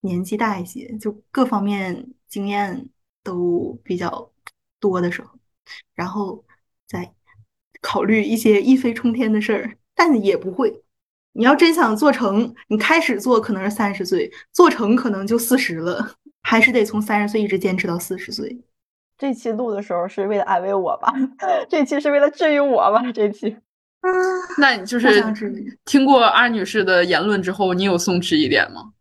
年纪大一些，就各方面经验都比较多的时候，然后再考虑一些一飞冲天的事儿。但也不会，你要真想做成，你开始做可能是三十岁，做成可能就四十了，还是得从三十岁一直坚持到四十岁。这期录的时候是为了安慰我吧？这期是为了治愈我吧？这期，那你就是听过阿女士的言论之后，你有松弛一点吗？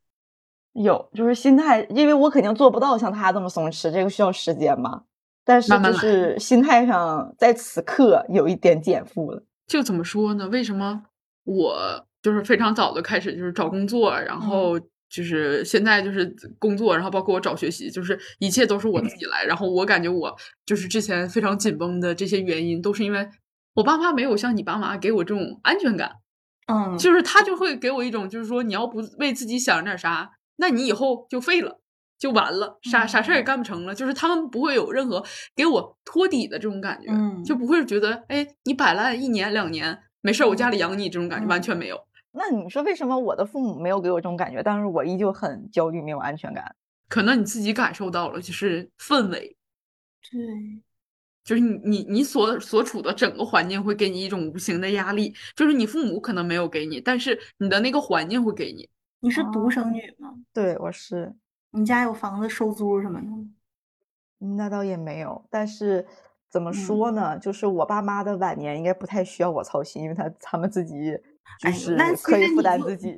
有，就是心态，因为我肯定做不到像她这么松弛，这个需要时间嘛。但是就是心态上，在此刻有一点减负了。就怎么说呢？为什么我就是非常早的开始就是找工作，然后就是现在就是工作，然后包括我找学习，就是一切都是我自己来。然后我感觉我就是之前非常紧绷的这些原因，都是因为我爸妈没有像你爸妈给我这种安全感。嗯，就是他就会给我一种就是说，你要不为自己想点啥，那你以后就废了。就完了，啥啥事儿也干不成了。就是他们不会有任何给我托底的这种感觉，就不会觉得，哎，你摆烂一年两年没事儿，我家里养你这种感觉完全没有。那你说为什么我的父母没有给我这种感觉，但是我依旧很焦虑，没有安全感？可能你自己感受到了，就是氛围。对，就是你你你所所处的整个环境会给你一种无形的压力，就是你父母可能没有给你，但是你的那个环境会给你。你是独生女吗？对，我是。你家有房子收租什么的？那倒也没有，但是怎么说呢？就是我爸妈的晚年应该不太需要我操心，因为他他们自己就是可以负担自己。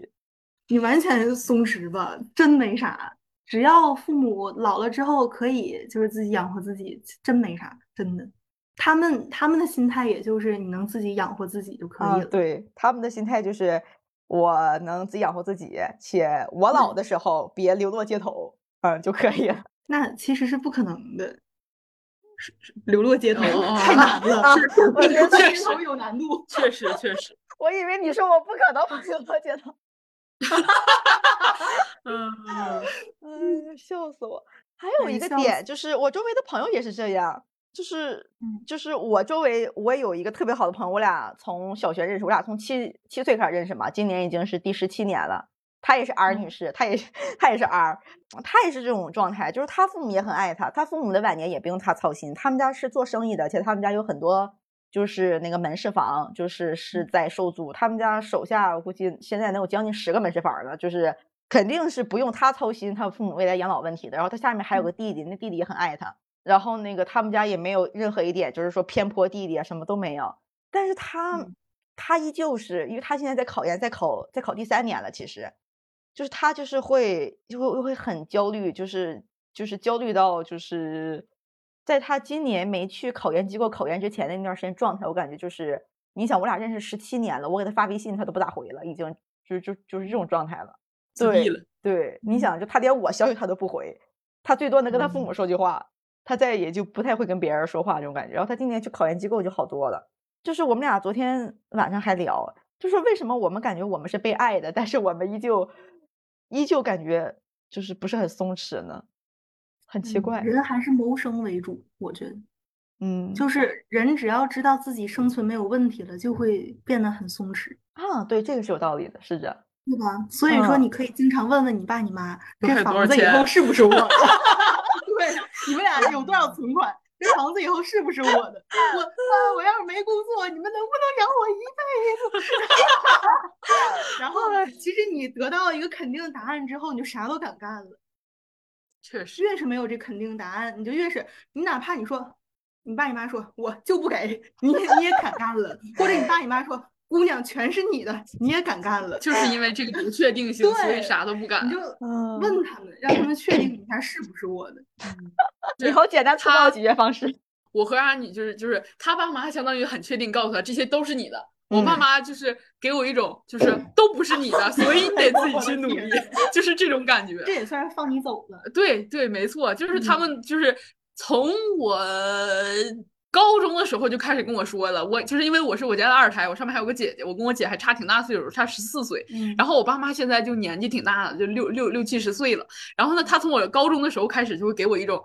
你完全松弛吧，真没啥。只要父母老了之后可以就是自己养活自己，真没啥，真的。他们他们的心态也就是你能自己养活自己就可以了。对，他们的心态就是。我能自己养活自己，且我老的时候别流落街头，嗯就可以了。那其实是不可能的，流落街头太难了，确实有难度，确实确实。我以为你说我不可能 流落街头，嗯 嗯，笑死我。还有一个点就是，我周围的朋友也是这样。就是，就是我周围我有一个特别好的朋友，我俩从小学认识，我俩从七七岁开始认识嘛，今年已经是第十七年了。她也是 R 女士，她也是她也是 R，她也是这种状态，就是她父母也很爱她，她父母的晚年也不用她操心。他们家是做生意的，且他们家有很多就是那个门市房，就是是在收租。他们家手下我估计现在能有将近十个门市房了，就是肯定是不用他操心他父母未来养老问题的。然后他下面还有个弟弟，那弟弟也很爱他。然后那个他们家也没有任何一点，就是说偏颇弟弟啊，什么都没有。但是他他依旧是，因为他现在在考研，在考在考第三年了。其实，就是他就是会就会会很焦虑，就是就是焦虑到就是在他今年没去考研机构考研之前的那段时间状态，我感觉就是你想我俩认识十七年了，我给他发微信他都不咋回了，已经就就就是这种状态了。对对，你想就他连我消息他都不回，他最多能跟他父母说句话。他再也就不太会跟别人说话这种感觉，然后他今年去考研机构就好多了。就是我们俩昨天晚上还聊，就说为什么我们感觉我们是被爱的，但是我们依旧依旧感觉就是不是很松弛呢？很奇怪。人还是谋生为主，我觉得，嗯，就是人只要知道自己生存没有问题了，就会变得很松弛啊。对，这个是有道理的，是的，对吧？所以说，你可以经常问问你爸你妈，这房子以后是不是我的？对，你们俩有多少存款？这房子以后是不是我的？我啊，我要是没工作，你们能不能养我一辈子？然后，其实你得到一个肯定的答案之后，你就啥都敢干了。确实，越是没有这肯定答案，你就越是你哪怕你说，你爸你妈说我就不给你，你也敢干了。或者你爸你妈说。姑娘全是你的，你也敢干了，就是因为这个不确定性，所以啥都不敢。你就问他们，让他们确定一下是不是我的。以后简单粗暴解决方式。我和阿女就是就是他爸妈相当于很确定告诉他这些都是你的，我爸妈就是给我一种就是都不是你的，所以你得自己去努力，就是这种感觉。这也算是放你走了。对对，没错，就是他们就是从我。高中的时候就开始跟我说了，我就是因为我是我家的二胎，我上面还有个姐姐，我跟我姐还差挺大岁数，差十四岁。然后我爸妈现在就年纪挺大的，就六六六七十岁了。然后呢，他从我高中的时候开始就会给我一种，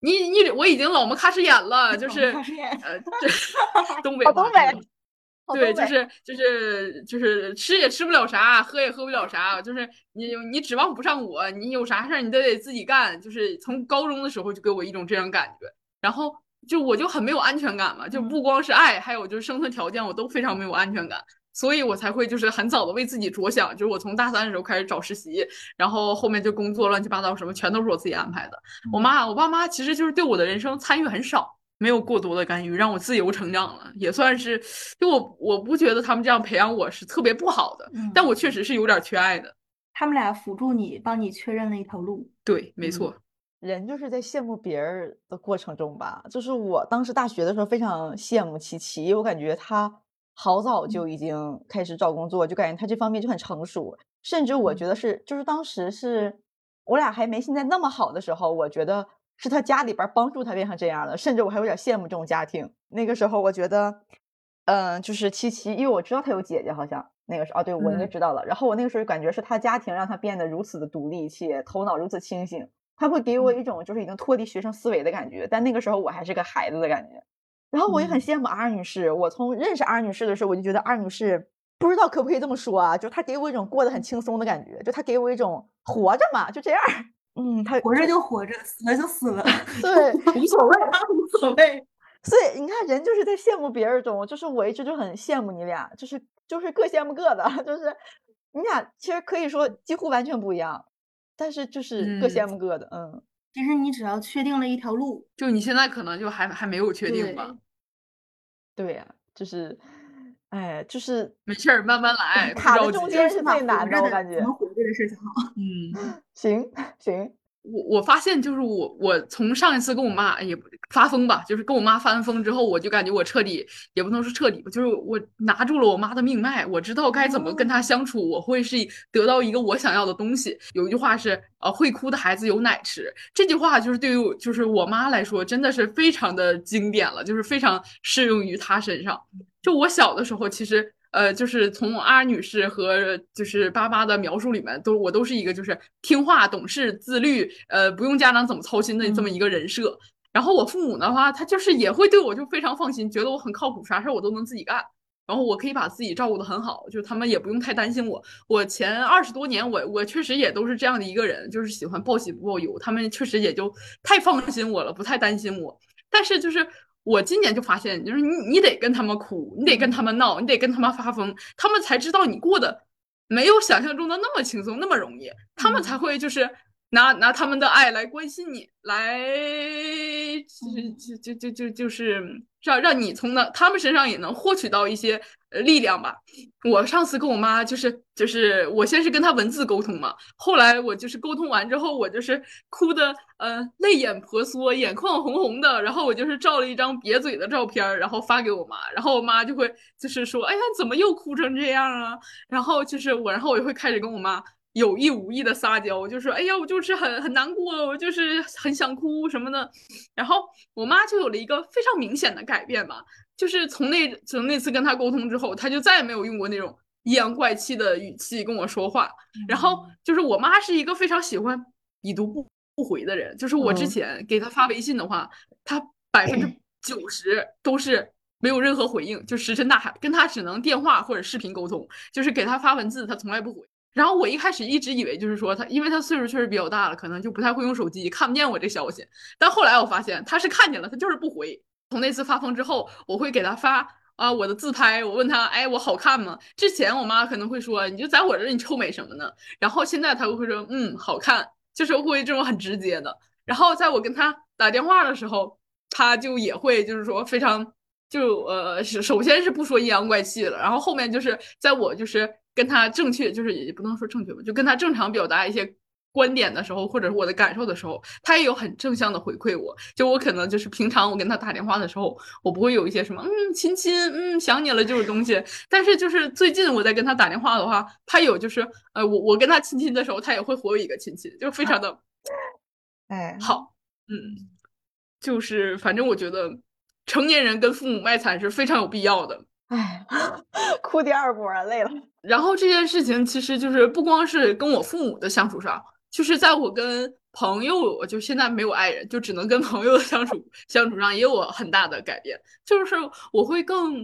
你你我已经老么卡什眼了，就是呃，东北东北，对，就是就是就是吃也吃不了啥，喝也喝不了啥，就是你你指望不上我，你有啥事儿你都得自己干。就是从高中的时候就给我一种这样感觉，然后。就我就很没有安全感嘛，就不光是爱，还有就是生存条件，我都非常没有安全感。所以我才会就是很早的为自己着想，就是我从大三的时候开始找实习，然后后面就工作乱七八糟什么全都是我自己安排的。我妈我爸妈其实就是对我的人生参与很少，没有过多的干预，让我自由成长了，也算是就我我不觉得他们这样培养我是特别不好的，嗯但我确实是有点缺爱的。他们俩辅助你，帮你确认了一条路。对，没错。人就是在羡慕别人的过程中吧，就是我当时大学的时候非常羡慕琪琪，我感觉她好早就已经开始找工作，就感觉她这方面就很成熟，甚至我觉得是，就是当时是我俩还没现在那么好的时候，我觉得是她家里边帮助她变成这样的，甚至我还有点羡慕这种家庭。那个时候我觉得，嗯、就是琪琪，因为我知道她有姐姐，好像那个时候，哦，对，我应该嗯知道了。然后我那个时候感觉是她家庭让她变得如此的独立，且头脑如此清醒。他会给我一种就是已经脱离学生思维的感觉，但那个时候我还是个孩子的感觉。然后我也很羡慕 R 女士，我从认识 R 女士的时候，我就觉得 R 女士不知道可不可以这么说啊，就她给我一种过得很轻松的感觉，就她给我一种活着嘛，就这样。嗯，她 活着就活着，死了就死了，对，无所谓，无所谓。所以你看，人就是在羡慕别人中，就是我一直就很羡慕你俩，就是就是各羡慕各的，就是你俩其实可以说几乎完全不一样，但是就是各羡嗯慕各的，嗯。其实你只要确定了一条路，就你现在可能就还还没有确定吧，对呀、就是，哎，就是没事儿，慢慢来，卡在。中间是最难的，我感觉怎。么活着的事情好。嗯。行行，我我发现就是我我从上一次跟我妈也不发疯吧，就是跟我妈发完疯之后，我就感觉我彻底也不能说彻底吧，就是我拿住了我妈的命脉，我知道该怎么跟她相处，我会是得到一个我想要的东西。有一句话是呃，会哭的孩子有奶吃，这句话就是对于我就是我妈来说真的是非常的经典了，就是非常适用于她身上。就我小的时候，其实呃，就是从阿女士和就是巴巴的描述里面，都我都是一个就是听话、懂事、自律，呃，不用家长怎么操心的这么一个人设。然后我父母的话，他就是也会对我就非常放心，觉得我很靠谱，啥事儿我都能自己干。然后我可以把自己照顾的很好，就是他们也不用太担心我。我前二十多年，我我确实也都是这样的一个人，就是喜欢报喜不报忧。他们确实也就太放心我了，不太担心我。但是就是我今年就发现，就是你你得跟他们哭，你得跟他们闹，你得跟他们发疯，他们才知道你过得没有想象中的那么轻松，那么容易，他们才会就是拿拿他们的爱来关心你，来就就就就就是让让你从那他们身上也能获取到一些呃力量吧。我上次跟我妈就是就是我先是跟她文字沟通嘛，后来我就是沟通完之后，我就是哭的呃泪眼婆娑，眼眶红红的，然后我就是照了一张瘪嘴的照片，然后发给我妈，然后我妈就会就是说，哎呀，怎么又哭成这样啊？然后就是我，然后我就会开始跟我妈。有意无意的撒娇，我就说，哎呀，我就是很很难过，我就是很想哭什么的。然后我妈就有了一个非常明显的改变吧，就是从那从那次跟她沟通之后，她就再也没有用过那种阴阳怪气的语气跟我说话。然后就是我妈是一个非常喜欢已读不不回的人，就是我之嗯前给她发微信的话，她百分之 九十都是。没有任何回应，就石沉大海，跟她只能电话或者视频沟通，就是给她发文字，她从来不回。然后我一开始一直以为就是说她，因为她岁数确实比较大了，可能就不太会用手机，看不见我这消息。但后来我发现她是看见了，她就是不回。从那次发疯之后，我会给她发啊我的自拍，我问她，哎，我好看吗？之前我妈可能会说，你就在我这儿，你臭美什么呢？然后现在她会说，嗯，好看，就是会这种很直接的。然后在我跟她打电话的时候，她就也会就是说非常。就呃，首先是不说阴阳怪气了，然后后面就是在我就是跟他正确，就是也不能说正确吧，就跟他正常表达一些观点的时候，或者是我的感受的时候，他也有很正向的回馈我。就我可能就是平常我跟他打电话的时候，我不会有一些什么嗯亲亲嗯想你了这种东西，但是就是最近我在跟他打电话的话，他有就是呃我我跟他亲亲的时候，他也会回我一个亲亲，就非常的 哎，好，嗯，就是反正我觉得。成年人跟父母卖惨是非常有必要的。哎，哭第二波累了。然后这件事情其实就是不光是跟我父母的相处上，就是在我跟朋友，我就现在没有爱人，就只能跟朋友的相处相处上也有很大的改变。就是我会更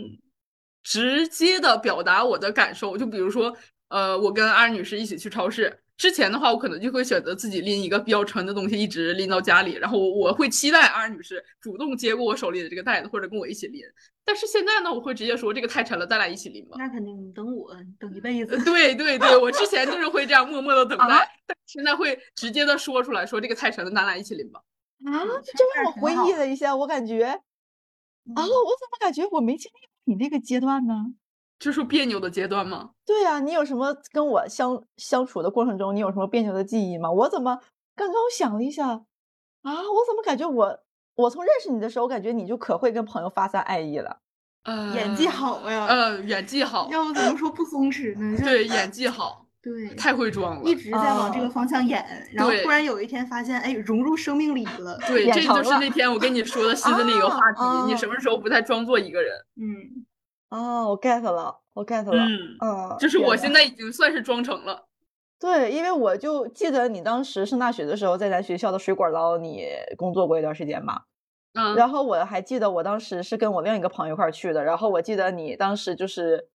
直接的表达我的感受，就比如说，呃，我跟二女士一起去超市。之前的话，我可能就会选择自己拎一个比较沉的东西，一直拎到家里，然后我我会期待二女士主动接过我手里的这个袋子，或者跟我一起拎。但是现在呢，我会直接说这个太沉了，咱俩一起拎吧。那肯定，你等我，等一辈子。对对对，我之前就是会这样默默的等待，啊但现在会直接的说出来，说这个太沉了，咱俩一起拎吧。啊，这让我回忆了一下，我感觉啊，嗯我怎么感觉我没经历过你那个阶段呢？就是别扭的阶段吗？对呀、你有什么跟我相相处的过程中，你有什么别扭的记忆吗？我怎么刚刚我想了一下，啊，我怎么感觉我我从认识你的时候，感觉你就可会跟朋友发散爱意了。呃，演技好呀，呃，演技好，要不怎么说不松弛呢？对，演技好，对，太会装了一。直在往这个哦方向演，然后突然有一天发现，哎，融入生命里了。对，这就是那天我跟你说的新的那个话题，你什么时候不再装作一个人？嗯，哦，我 get 了，我 get 了，嗯，嗯，就是我现在已经算是装成了。对，因为我就记得你当时上大学的时候，在咱学校的水果捞你工作过一段时间嘛。嗯，然后我还记得我当时是跟我另一个朋友一块去的，然后我记得你当时就是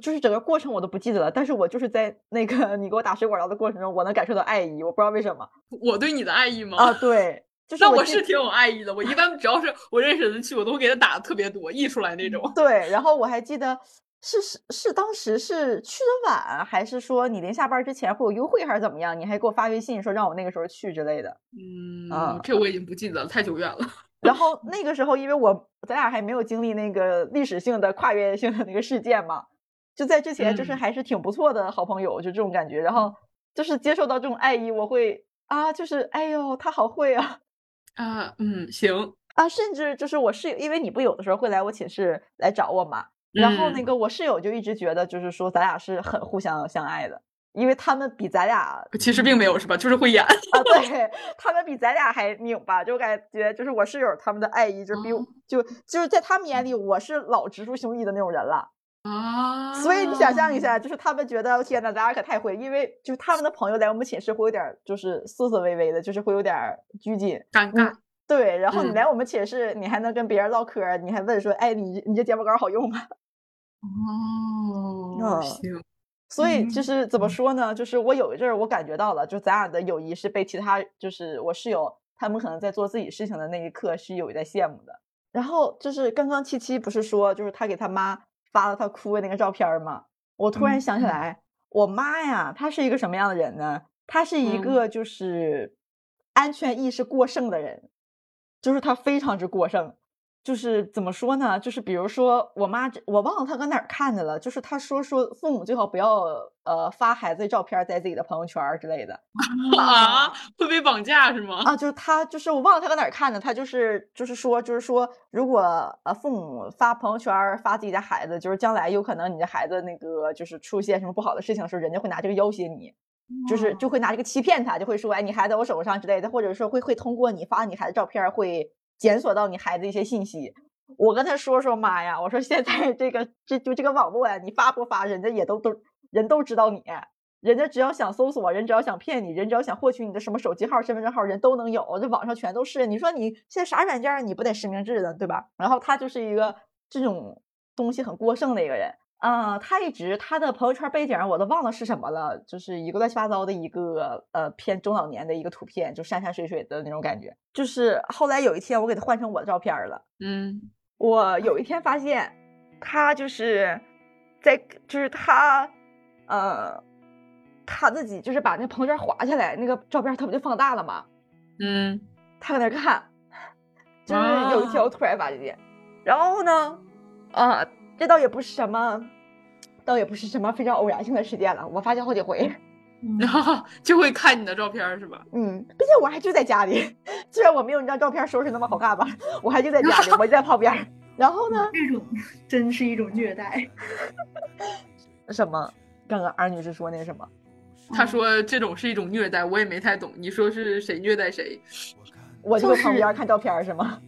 就是整个过程我都不记得了，但是我就是在那个 你给我打水果捞的过程中，我能感受到爱意，我不知道为什么我对你的爱意吗？啊，对，就是我那我是挺有爱意的。我一般只要是我认识的人去，我都会给他打的特别多，溢出来那种。对，然后我还记得是是是当时是去的晚，还是说你临下班之前会有优惠还是怎么样？你还给我发微信说让我那个时候去之类的。嗯，啊这我已经不记得了，太久远了。然后那个时候，因为我咱俩还没有经历那个历史性的跨越性的那个事件嘛，就在之前就是嗯还是挺不错的好朋友，就这种感觉。然后就是接受到这种爱意，我会啊，就是哎呦，他好会啊啊，嗯，行，啊！甚至就是我室友，因为你不有的时候会来我寝室来找我嘛，然后那嗯个我室友就一直觉得就是说咱俩是很互相相爱的，因为他们比咱俩其实并没有是吧？就是会演。啊，对他们比咱俩还拧巴，就感觉就是我室友他们的爱意就比我、哦就就是在他们眼里我是老直抒胸臆的那种人了，啊，所以你想象一下，就是他们觉得天呐，咱俩可太会，因为就是他们的朋友来我们寝室会有点儿就是瑟瑟微微的，就是会有点儿拘谨，尴尬。对，然后你嗯来我们寝室，你还能跟别人唠嗑儿，你还问说，哎，你你这睫毛膏好用吗？哦，嗯行，所以就嗯是怎么说呢？就是我有一阵儿我感觉到了，就咱俩的友谊是被其他就是我室友他们可能在做自己事情的那一刻是有在羡慕的。然后就是刚刚七七不是说，就是他给他妈发了他哭的那个照片儿吗？我突然嗯想起嗯来，我妈呀，她是一个什么样的人呢？她是一嗯个就是安全意识过剩的人，就是她非常之过剩。就是怎么说呢？就是比如说，我妈我忘了她搁哪儿看的了。就是她说说父母最好不要呃发孩子的照片儿在自己的朋友圈儿之类的啊，会被绑架是吗？啊。就是她就是我忘了她搁哪儿看的，她就是就是说就是说，如果呃父母发朋友圈儿发自己的孩子，就是将来有可能你的孩子那个就是出现什么不好的事情的时候，人家会拿这个要挟你。就是就会拿这个欺骗他，就会说，哎，你孩子在我手上之类的，或者说会会通过你发你孩子照片儿，会检索到你孩子一些信息。我跟他说说，妈呀，我说现在这个这就这个网络呀，你发不发，人家也都都人都知道你，人家只要想搜索，人只要想骗你，人只要想获取你的什么手机号、身份证号，人都能有，这网上全都是。你说你现在啥软件你不得实名制的，对吧？然后他就是一个这种东西很过剩的一个人。啊、他一直他的朋友圈背景我都忘了是什么了，就是一个乱七八糟的一个呃偏中老年的一个图片，就山山水水的那种感觉。就是后来有一天我给他换成我的照片了，嗯我有一天发现他就是在就是他呃他自己就是把那朋友圈划下来，那个照片他不就放大了吗？嗯他搁那看，就是有一天我突然发现，然后呢，啊，这倒也不是什么，倒也不是什么非常偶然性的事件了，我发现好几回，嗯然后就会看你的照片是吧？嗯，毕竟我还就在家里，虽然我没有你张照片收拾那么好看吧，我还就在家里，我就在旁边，然后呢，这种真是一种虐待。什么？刚刚二女士说那什么？她说这种是一种虐待，我也没太懂。你说是谁虐待谁？我就旁边看照片是吗？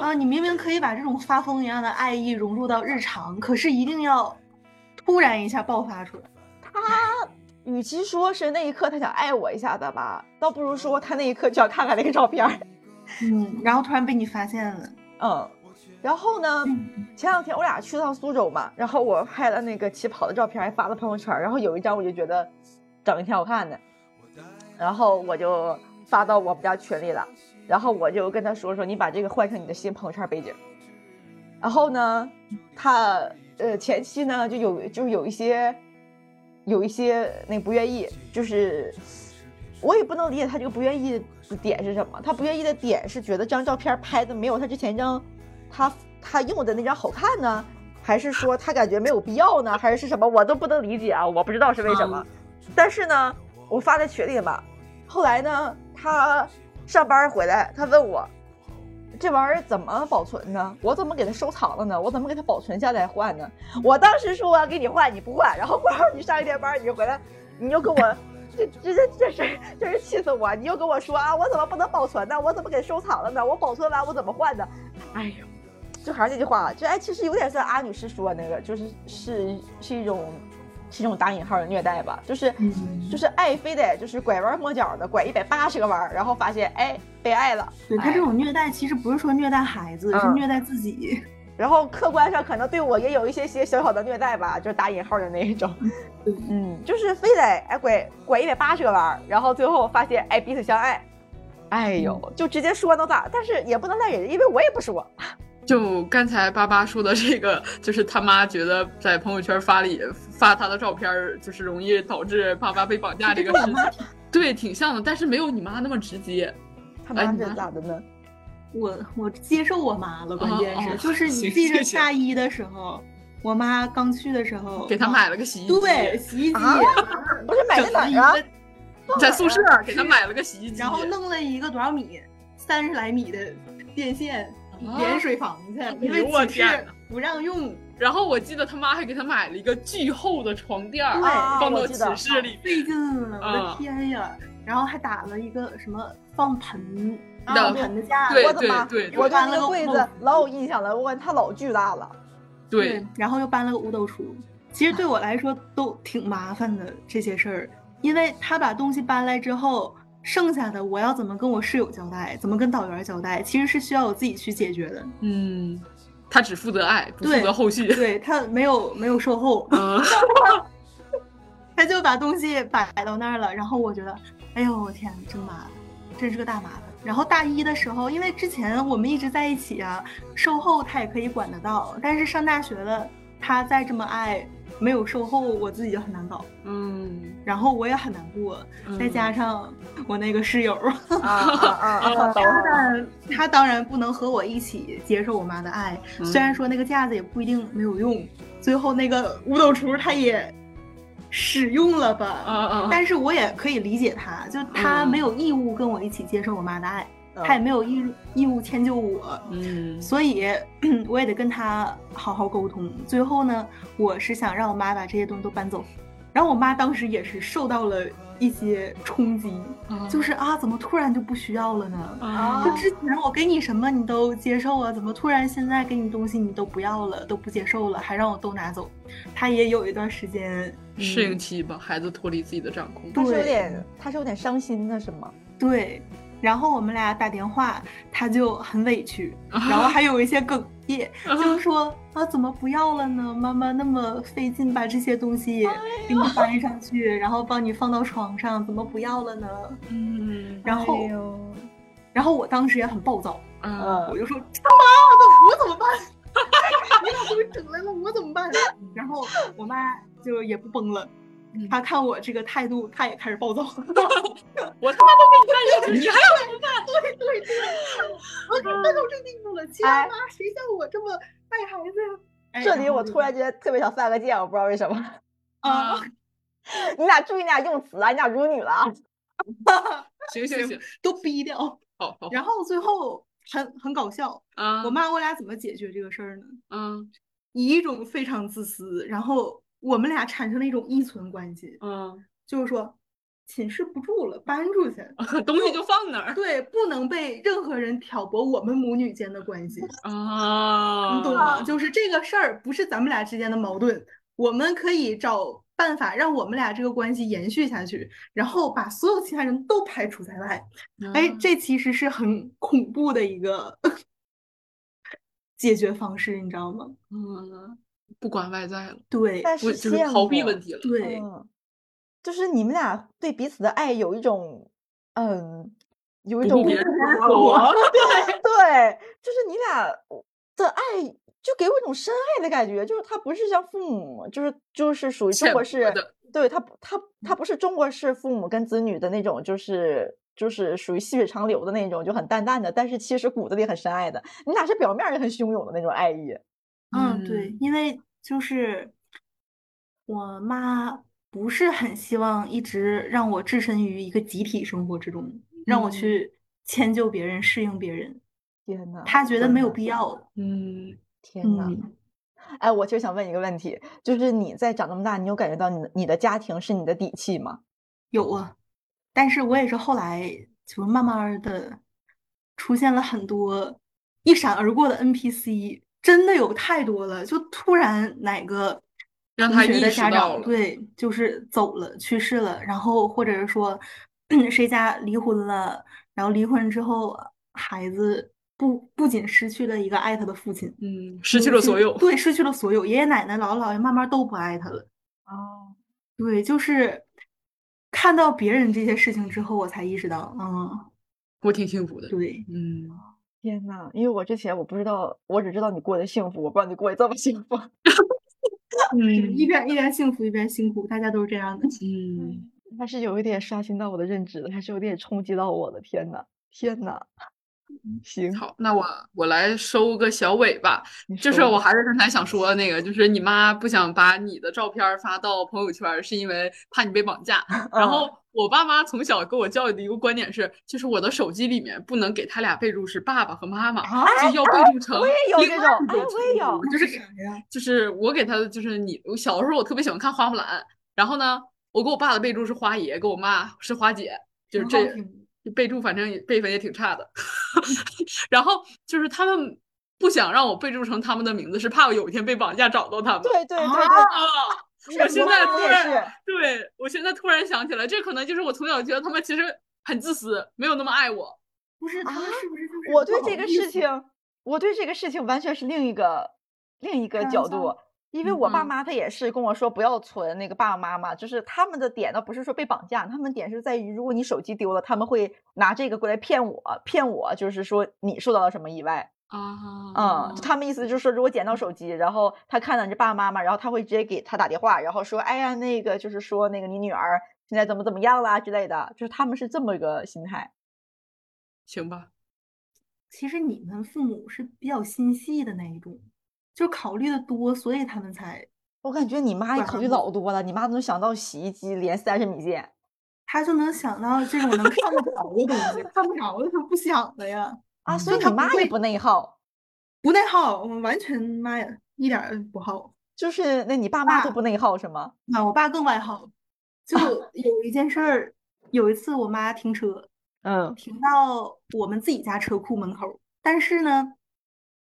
啊，你明明可以把这种发疯一样的爱意融入到日常，可是一定要突然一下爆发出来。他与其说是那一刻他想爱我一下的吧，倒不如说他那一刻就想看看那个照片。嗯，然后突然被你发现了。嗯，然后呢，前两天我俩去趟苏州嘛，然后我拍了那个起跑的照片，还发了朋友圈，然后有一张我就觉得整一挺好看的，然后我就发到我们家群里了，然后我就跟他说说，你把这个换成你的新朋友圈背景。然后呢，他呃前期呢就有就是有一些有一些那不愿意，就是我也不能理解他这个不愿意的点是什么。他不愿意的点是觉得这张照片拍的没有他之前一张他他用的那张好看呢，还是说他感觉没有必要呢，还是是什么？我都不能理解啊，我不知道是为什么。但是呢，我发在群里嘛，后来呢，他上班回来，他问我。这玩意儿怎么保存呢？我怎么给它收藏了呢？我怎么给它保存下来换呢？我当时说我要给你换，你不换，然后过会儿你上一天班，你就回来，你又跟我，这这这这是真是气死我！你又跟我说啊，我怎么不能保存呢？我怎么给收藏了呢？我保存完我怎么换呢？哎呦，就还是那句话，就哎其实有点像阿女士说那个，就是是是一种。是一种打引号的虐待吧，就是就是爱非得就是拐弯抹角的拐一百八十个弯，然后发现哎被爱了。对他这种虐待其实不是说虐待孩子，是虐待自己。然后客观上可能对我也有一些些小小的虐待吧，就是打引号的那一种。嗯，就是非得哎拐拐一百八十个弯，然后最后发现哎彼此相爱。哎呦，就直接说能咋？但是也不能赖人，因为我也不说。就刚才巴巴说的这个，就是他妈觉得在朋友圈发里发他的照片，就是容易导致爸爸被绑架这个事 情，对，挺像的，但是没有你妈那么直接。他妈这咋的呢？我我接受我妈了，关键是就是你记得大一的时候，我妈刚去的时候给她买了个洗衣机，对，洗衣机不是买在哪儿？在宿舍给她买了个洗衣机，然后弄了一个多少米，三十来米的电线。连水房子，因为寝室不让用。然后我记得他妈还给他买了一个巨厚的床垫儿，放到寝室里，费劲了，我的天呀！然后还打了一个什么放盆放盆的架，我的妈！我对那个柜子老有印象了，我感觉它老巨大了。对，然后又搬了个五斗橱。其实对我来说都挺麻烦的这些事儿，因为他把东西搬来之后。剩下的我要怎么跟我室友交代，怎么跟导员交代，其实是需要我自己去解决的。嗯，他只负责爱，不负责后续。对他没有没有售后，嗯 他就把东西摆到那儿了。然后我觉得，哎呦我天，真麻烦，真是个大麻烦。然后大一的时候，因为之前我们一直在一起啊，售后他也可以管得到，但是上大学了，他再这么爱。没有售后，我自己就很难搞，嗯，然后我也很难过，再加上我那个室友，他当然他当然不能和我一起接受我妈的爱，虽然说那个架子也不一定没有用，最后那个五斗橱他也使用了吧，但是我也可以理解他，就他没有义务跟我一起接受我妈的爱。他也没有义义务迁就我，嗯，所以 我也得跟他好好沟通。最后呢，我是想让我妈把这些东西都搬走，然后我妈当时也是受到了一些冲击，就是啊，怎么突然就不需要了呢？啊，就之前我给你什么你都接受啊，怎么突然现在给你东西你都不要了，都不接受了，还让我都拿走？他也有一段时间适应期吧，孩子脱离自己的掌控，他是有点，他是有点伤心的是吗？对。然后我们俩打电话，他就很委屈，然后还有一些哽咽，就说啊，怎么不要了呢？妈妈那么费劲把这些东西给你搬上去，然后帮你放到床上，怎么不要了呢？嗯，然后，然后我当时也很暴躁，嗯，我就说他 妈的，我怎么办？你把给我整来了，我怎么办？然后我妈就也不崩了。他看我这个态度，他也开始暴躁。我他妈都给你干这个，你还要怎么办？对对对，我都到这地步了，亲妈，谁像我这么爱孩子呀？这里我突然觉得特别想犯个贱，我不知道为什么。啊！你俩注意你俩用词啊！你俩辱女了。行行行，都逼掉。好好。然后最后很很搞笑啊！我妈我俩怎么解决这个事儿呢？嗯，以一种非常自私，然后。我们俩产生了一种依存关系，嗯，就是说，寝室不住了，搬出去，东西就放那儿，对，不能被任何人挑拨我们母女间的关系啊，你懂吗？就是这个事儿不是咱们俩之间的矛盾，我们可以找办法让我们俩这个关系延续下去，然后把所有其他人都排除在外。哎，这其实是很恐怖的一个 解决方式，你知道吗？嗯。不管外在了，对，但是就是逃避问题了，对。就是你们俩对彼此的爱有一种，嗯，有一种不顾我对 对，就是你俩的爱就给我一种深爱的感觉，就是他不是像父母，就是就是属于中国式，对他不他他不是中国式父母跟子女的那种，就是就是属于细水长流的那种，就很淡淡的，但是其实骨子里很深爱的。你俩是表面也很汹涌的那种爱意。嗯，对，因为就是我妈不是很希望一直让我置身于一个集体生活之中，让我嗯去迁就别人、适应别人，天呐，她觉得没有必要。嗯，天呐。嗯，哎，我就想问一个问题，就是你在长这么大，你有感觉到你的你的家庭是你的底气吗？有啊，但是我也是后来就是慢慢的出现了很多一闪而过的 NPC，真的有太多了，就突然哪个让他意的家长对，就是走了，去世了，然后或者是说 谁家离婚了，然后离婚之后孩子不不仅失去了一个爱他的父亲，嗯，失去了所有。对，失去了所有，爷爷奶奶、姥姥姥爷慢慢都不爱他了。哦，对，就是看到别人这些事情之后，我才意识到，嗯，我挺幸福的。对，嗯，天呐，因为我之前我不知道，我只知道你过得幸福，我不知道你过得这么幸福。嗯一边一边幸福一边辛苦，大家都是这样的。嗯，还是有一点刷新到我的认知的，还是有点冲击到我的。天呐，天呐，行，好，那我我来收个小尾巴，就是我还是刚才想说的那个，就是你妈不想把你的照片发到朋友圈，是因为怕你被绑架。然嗯后我爸妈从小给我教育的一个观点是，就是我的手机里面不能给他俩备注是爸爸和妈妈，啊就要备注成我也有一种我也有就是？就是我给他的就是你，我小时候我特别喜欢看花木兰，然后呢，我给我爸的备注是花爷，给我妈是花姐，就是这备注反正也辈分也挺差的。然后就是他们不想让我备注成他们的名字，是怕我有一天被绑架找到他们。对对对啊对，啊！我现在也突然是，对我现在突然想起来，这可能就是我从小觉得他们其实很自私，没有那么爱我。不是他们啊是不是就是我对这个事情，我对这个事情完全是另一个另一个角度。因为我爸嗯妈他也是跟我说不要存那个爸爸妈妈，就是他们的点倒不是说被绑架，他们点是在于如果你手机丢了，他们会拿这个过来骗我，骗我就是说你受到了什么意外。啊嗯，他们意思就是说，如果捡到手机，然后他看到你是爸爸妈妈，然后他会直接给他打电话，然后说，哎呀，那个就是说那个你女儿现在怎么怎么样啦之类的，就是他们是这么一个心态。行吧，其实你们父母是比较心细的那一种，就考虑的多，所以他们才我感觉你妈也考虑老多了，你妈都能想到洗衣机连三十米线。她就能想到这种能看得着的东西，看不着的她不想的呀。啊，嗯所以你妈也不内耗，不内耗，我完全妈呀，一点儿不耗。就是那你爸妈都不内耗是吗？啊，我爸更外耗。就 有一件事儿，有一次我妈停车，嗯停到我们自己家车库门口，但是呢，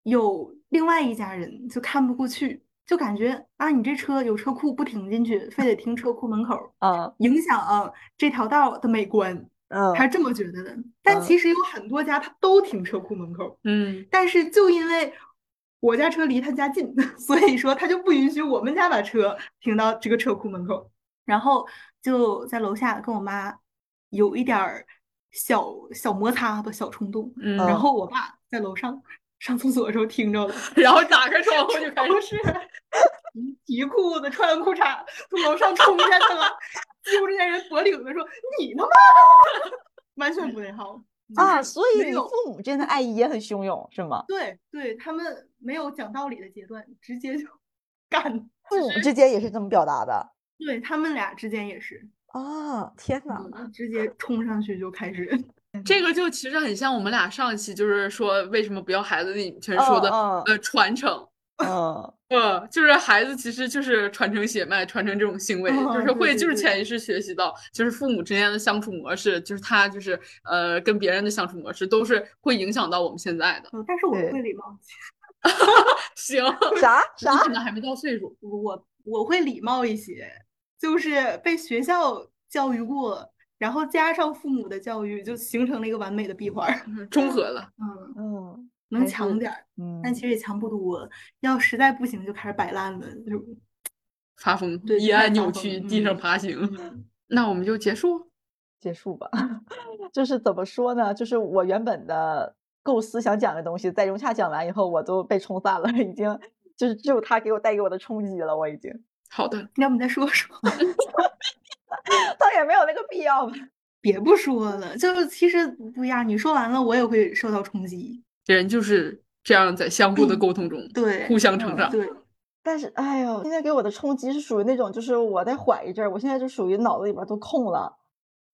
有另外一家人就看不过去，就感觉啊，你这车有车库不停进去，非得停车库门口，啊影响啊这条道儿的美观，嗯。他是这么觉得的。但嗯。其实有很多家他都停车库门口，嗯，但是就因为我家车离他家近，所以说他就不允许我们家把车停到这个车库门口，然后就在楼下跟我妈有一点儿小小摩擦吧，小冲动。嗯。然后我爸在楼上上厕所的时候听着了，然后打开窗户就开始是提提裤子，穿裤衩从楼上冲下去了，揪着那人脖领子说：“你他妈！”完全不内耗啊，所以你父母之间的爱意也很汹涌是吗？对对，他们没有讲道理的阶段，直接就 干。父母之间也是这么表达的对他们俩之间也是，啊！天呐，嗯直接冲上去就开始。这个就其实很像我们俩上一期就是说为什么不要孩子那全说的呃传承。嗯呃，就是孩子其实就是传承血脉，传承这种行为，哦就是会就是潜意识学习到，就是父母之间的相处模式，就是他就是呃跟别人的相处模式都是会影响到我们现在的。嗯但是我会礼貌，行，啥啥你可能还没到岁数。我我会礼貌一些，就是被学校教育过，然后加上父母的教育，就形成了一个完美的闭环 中和了，嗯，嗯能强点儿，嗯，但其实也强不多。要实在不行就开始摆烂了，就发疯，对就开一按始发疯扭曲，地上嗯爬行。嗯那我们就结束。结束吧，就是怎么说呢？就是我原本的构思想讲的东西，在融洽讲完以后，我都被冲散了，已经就是只有他给我带给我的冲击了，我已经。好的，要不再说说？倒也没有那个必要吧。别不说了，就是其实不一样。你说完了，我也会受到冲击。人就是这样，在相互的沟通中，对，互相成长。对。但是，哎呦，现在给我的冲击是属于那种，就是我再缓一阵儿，我现在就属于脑子里边都空了。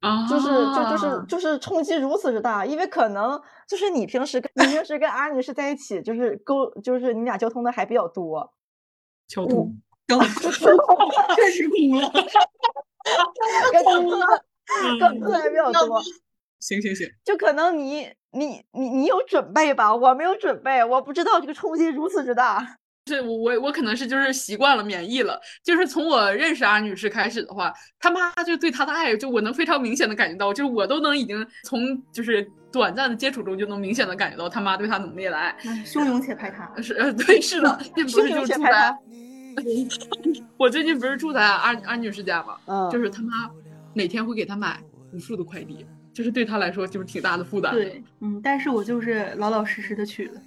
啊，就是就就是就是冲击如此之大，因为可能就是你平时跟你平时跟阿尼是在一起，就是沟就是你俩交通的还比较多，交通，交通，确实哭了，跟沟通沟通还比较多，行行行，就可能你你你你有准备吧，我没有准备，我不知道这个冲击如此之大。是我我我可能是就是习惯了免疫了，就是从我认识阿女士开始的话，她妈就对她的爱，就我能非常明显的感觉到，就是我都能已经从就是短暂的接触中就能明显的感觉到她妈对她浓烈的爱，汹涌且排他。是呃对是的，汹涌且排他。我最近不是住在二二女士家吗，嗯，就是他妈每天会给她买无数的快递。就是对她来说就是挺大的负担。对，嗯，但是我就是老老实实的娶了。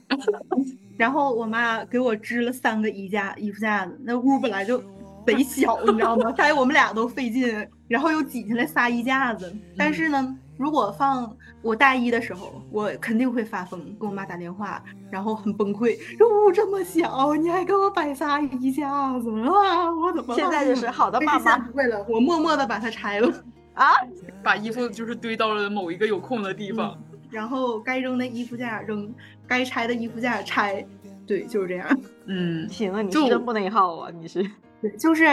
然后我妈给我支了三个衣架、衣服架子，那屋本来就贼小，你知道吗？还有我们俩都费劲，然后又挤下来仨衣架子。但是呢，如果放我大一的时候，我肯定会发疯，给我妈打电话，然后很崩溃。这屋这么小，你还给我摆仨衣架子啊？我怎么？现在就是好的妈妈。不会了，我默默的把它拆了。啊，把衣服就是堆到了某一个有空的地方，然后该扔的衣服架扔，该拆的衣服架拆，对，就是这样。嗯，行啊，你是真不内耗啊，你是，对，就是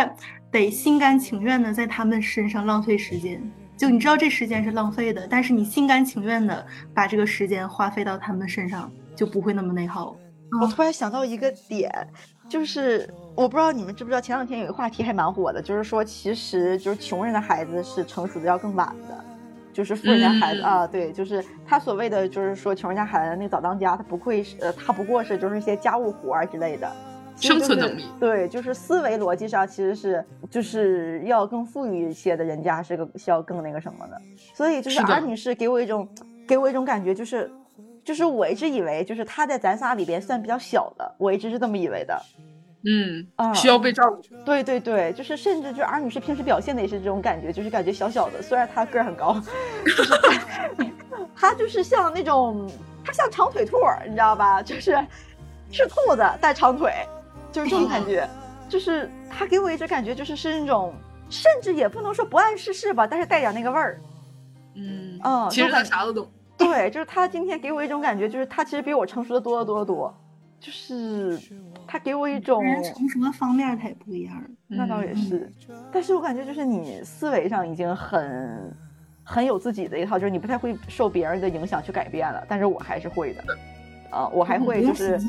得心甘情愿的在他们身上浪费时间，就你知道这时间是浪费的，但是你心甘情愿的把这个时间花费到他们身上，就不会那么内耗。我突然想到一个点。就是我不知道你们知不知道，前两天有一个话题还蛮火的，就是说其实就是穷人的孩子是成熟的要更晚的，就是富人家孩子啊，对，就是他所谓的就是说穷人家孩子那早当家，他不会是呃，他不过是就是一些家务活儿之类的，生存能力，对，就是思维逻辑上其实是就是要更富裕一些的人家是个需要更那个什么的，所以就是安女士给我一种给我一种感觉就是。就是我一直以为，就是他在咱仨里边算比较小的，我一直是这么以为的。嗯啊，需要被照顾。对对对，就是甚至就儿女士平时表现的也是这种感觉，就是感觉小小的，虽然她个儿很高，她就是像那种，她像长腿兔，你知道吧？就是是兔子带长腿，就是这种感觉。就是他给我一直感觉就是是那种，甚至也不能说不谙世事吧，但是带点那个味儿。嗯嗯，其实他啥都懂。对，就是他今天给我一种感觉，就是他其实比我成熟的多得多得多，就是他给我一种从什么方面他也不一样。那倒也是，但是我感觉就是你思维上已经很很有自己的一套，就是你不太会受别人的影响去改变了，但是我还是会的。啊，我还会就是，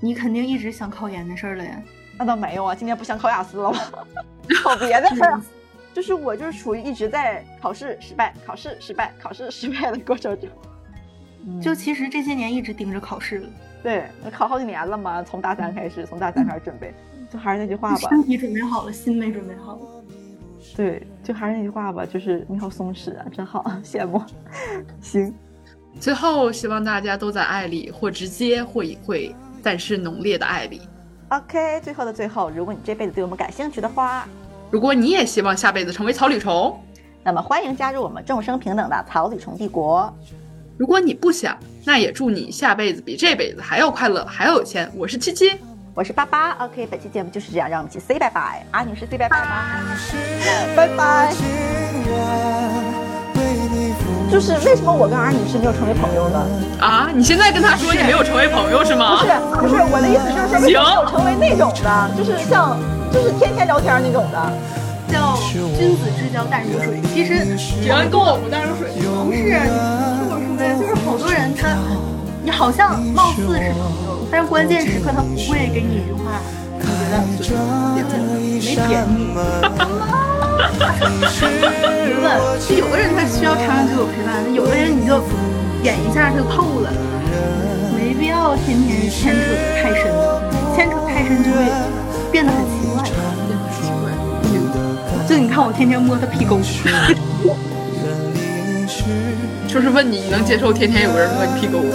你肯定一直想考研的事儿了呀？那倒没有啊，今年不想考雅思了吗？考别的事儿。就是我就是处于一直在考试失败、考试失败、考试失败的过程中，就其实这些年一直盯着考试了。对，考好几年了嘛，从大三开始，从大三开始准备，就还是那句话吧，身体准备好了，心没准备好。对，就还是那句话吧，就是你好松弛啊，真好，羡慕。行，最后希望大家都在爱里，或直接或隐晦，但是浓烈的爱里。OK，最后的最后，如果你这辈子对我们感兴趣的话。如果你也希望下辈子成为草履虫，那么欢迎加入我们众生平等的草履虫帝国。如果你不想，那也祝你下辈子比这辈子还要快乐，还要有钱。我是七七，我是八八。OK，本期节目就是这样，让我们一起 say 拜拜。阿女士 say 拜拜吗？拜拜。就是为什么我跟阿女士没有成为朋友呢？啊，你现在跟他说你没有成为朋友是吗？不是，不是，我的意思就是说，没有成为那种的，就是像。就是天天聊天那种的，叫君子之交淡如水。其实只要你跟我不淡如水，不是。你听我说呗，就是好多人他，你好像貌似是朋友，但是关键时刻他不会给你一句话，别问，没点。问，就有的人他需要长久陪伴，有的人你就点一下就透了，没必要天天牵扯太深，牵扯太深就会变得很奇怪。变得很奇怪，嗯，就你看我天天摸他屁股，就是问你，你能接受天天有个人摸你屁股？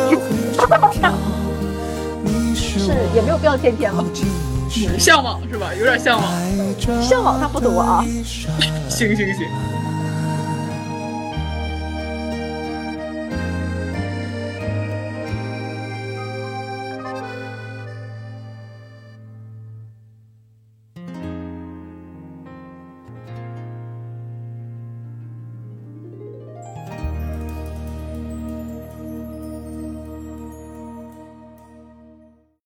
是，也没有必要天天吧。向往是吧？有点向往。向往但不多啊。行 行行。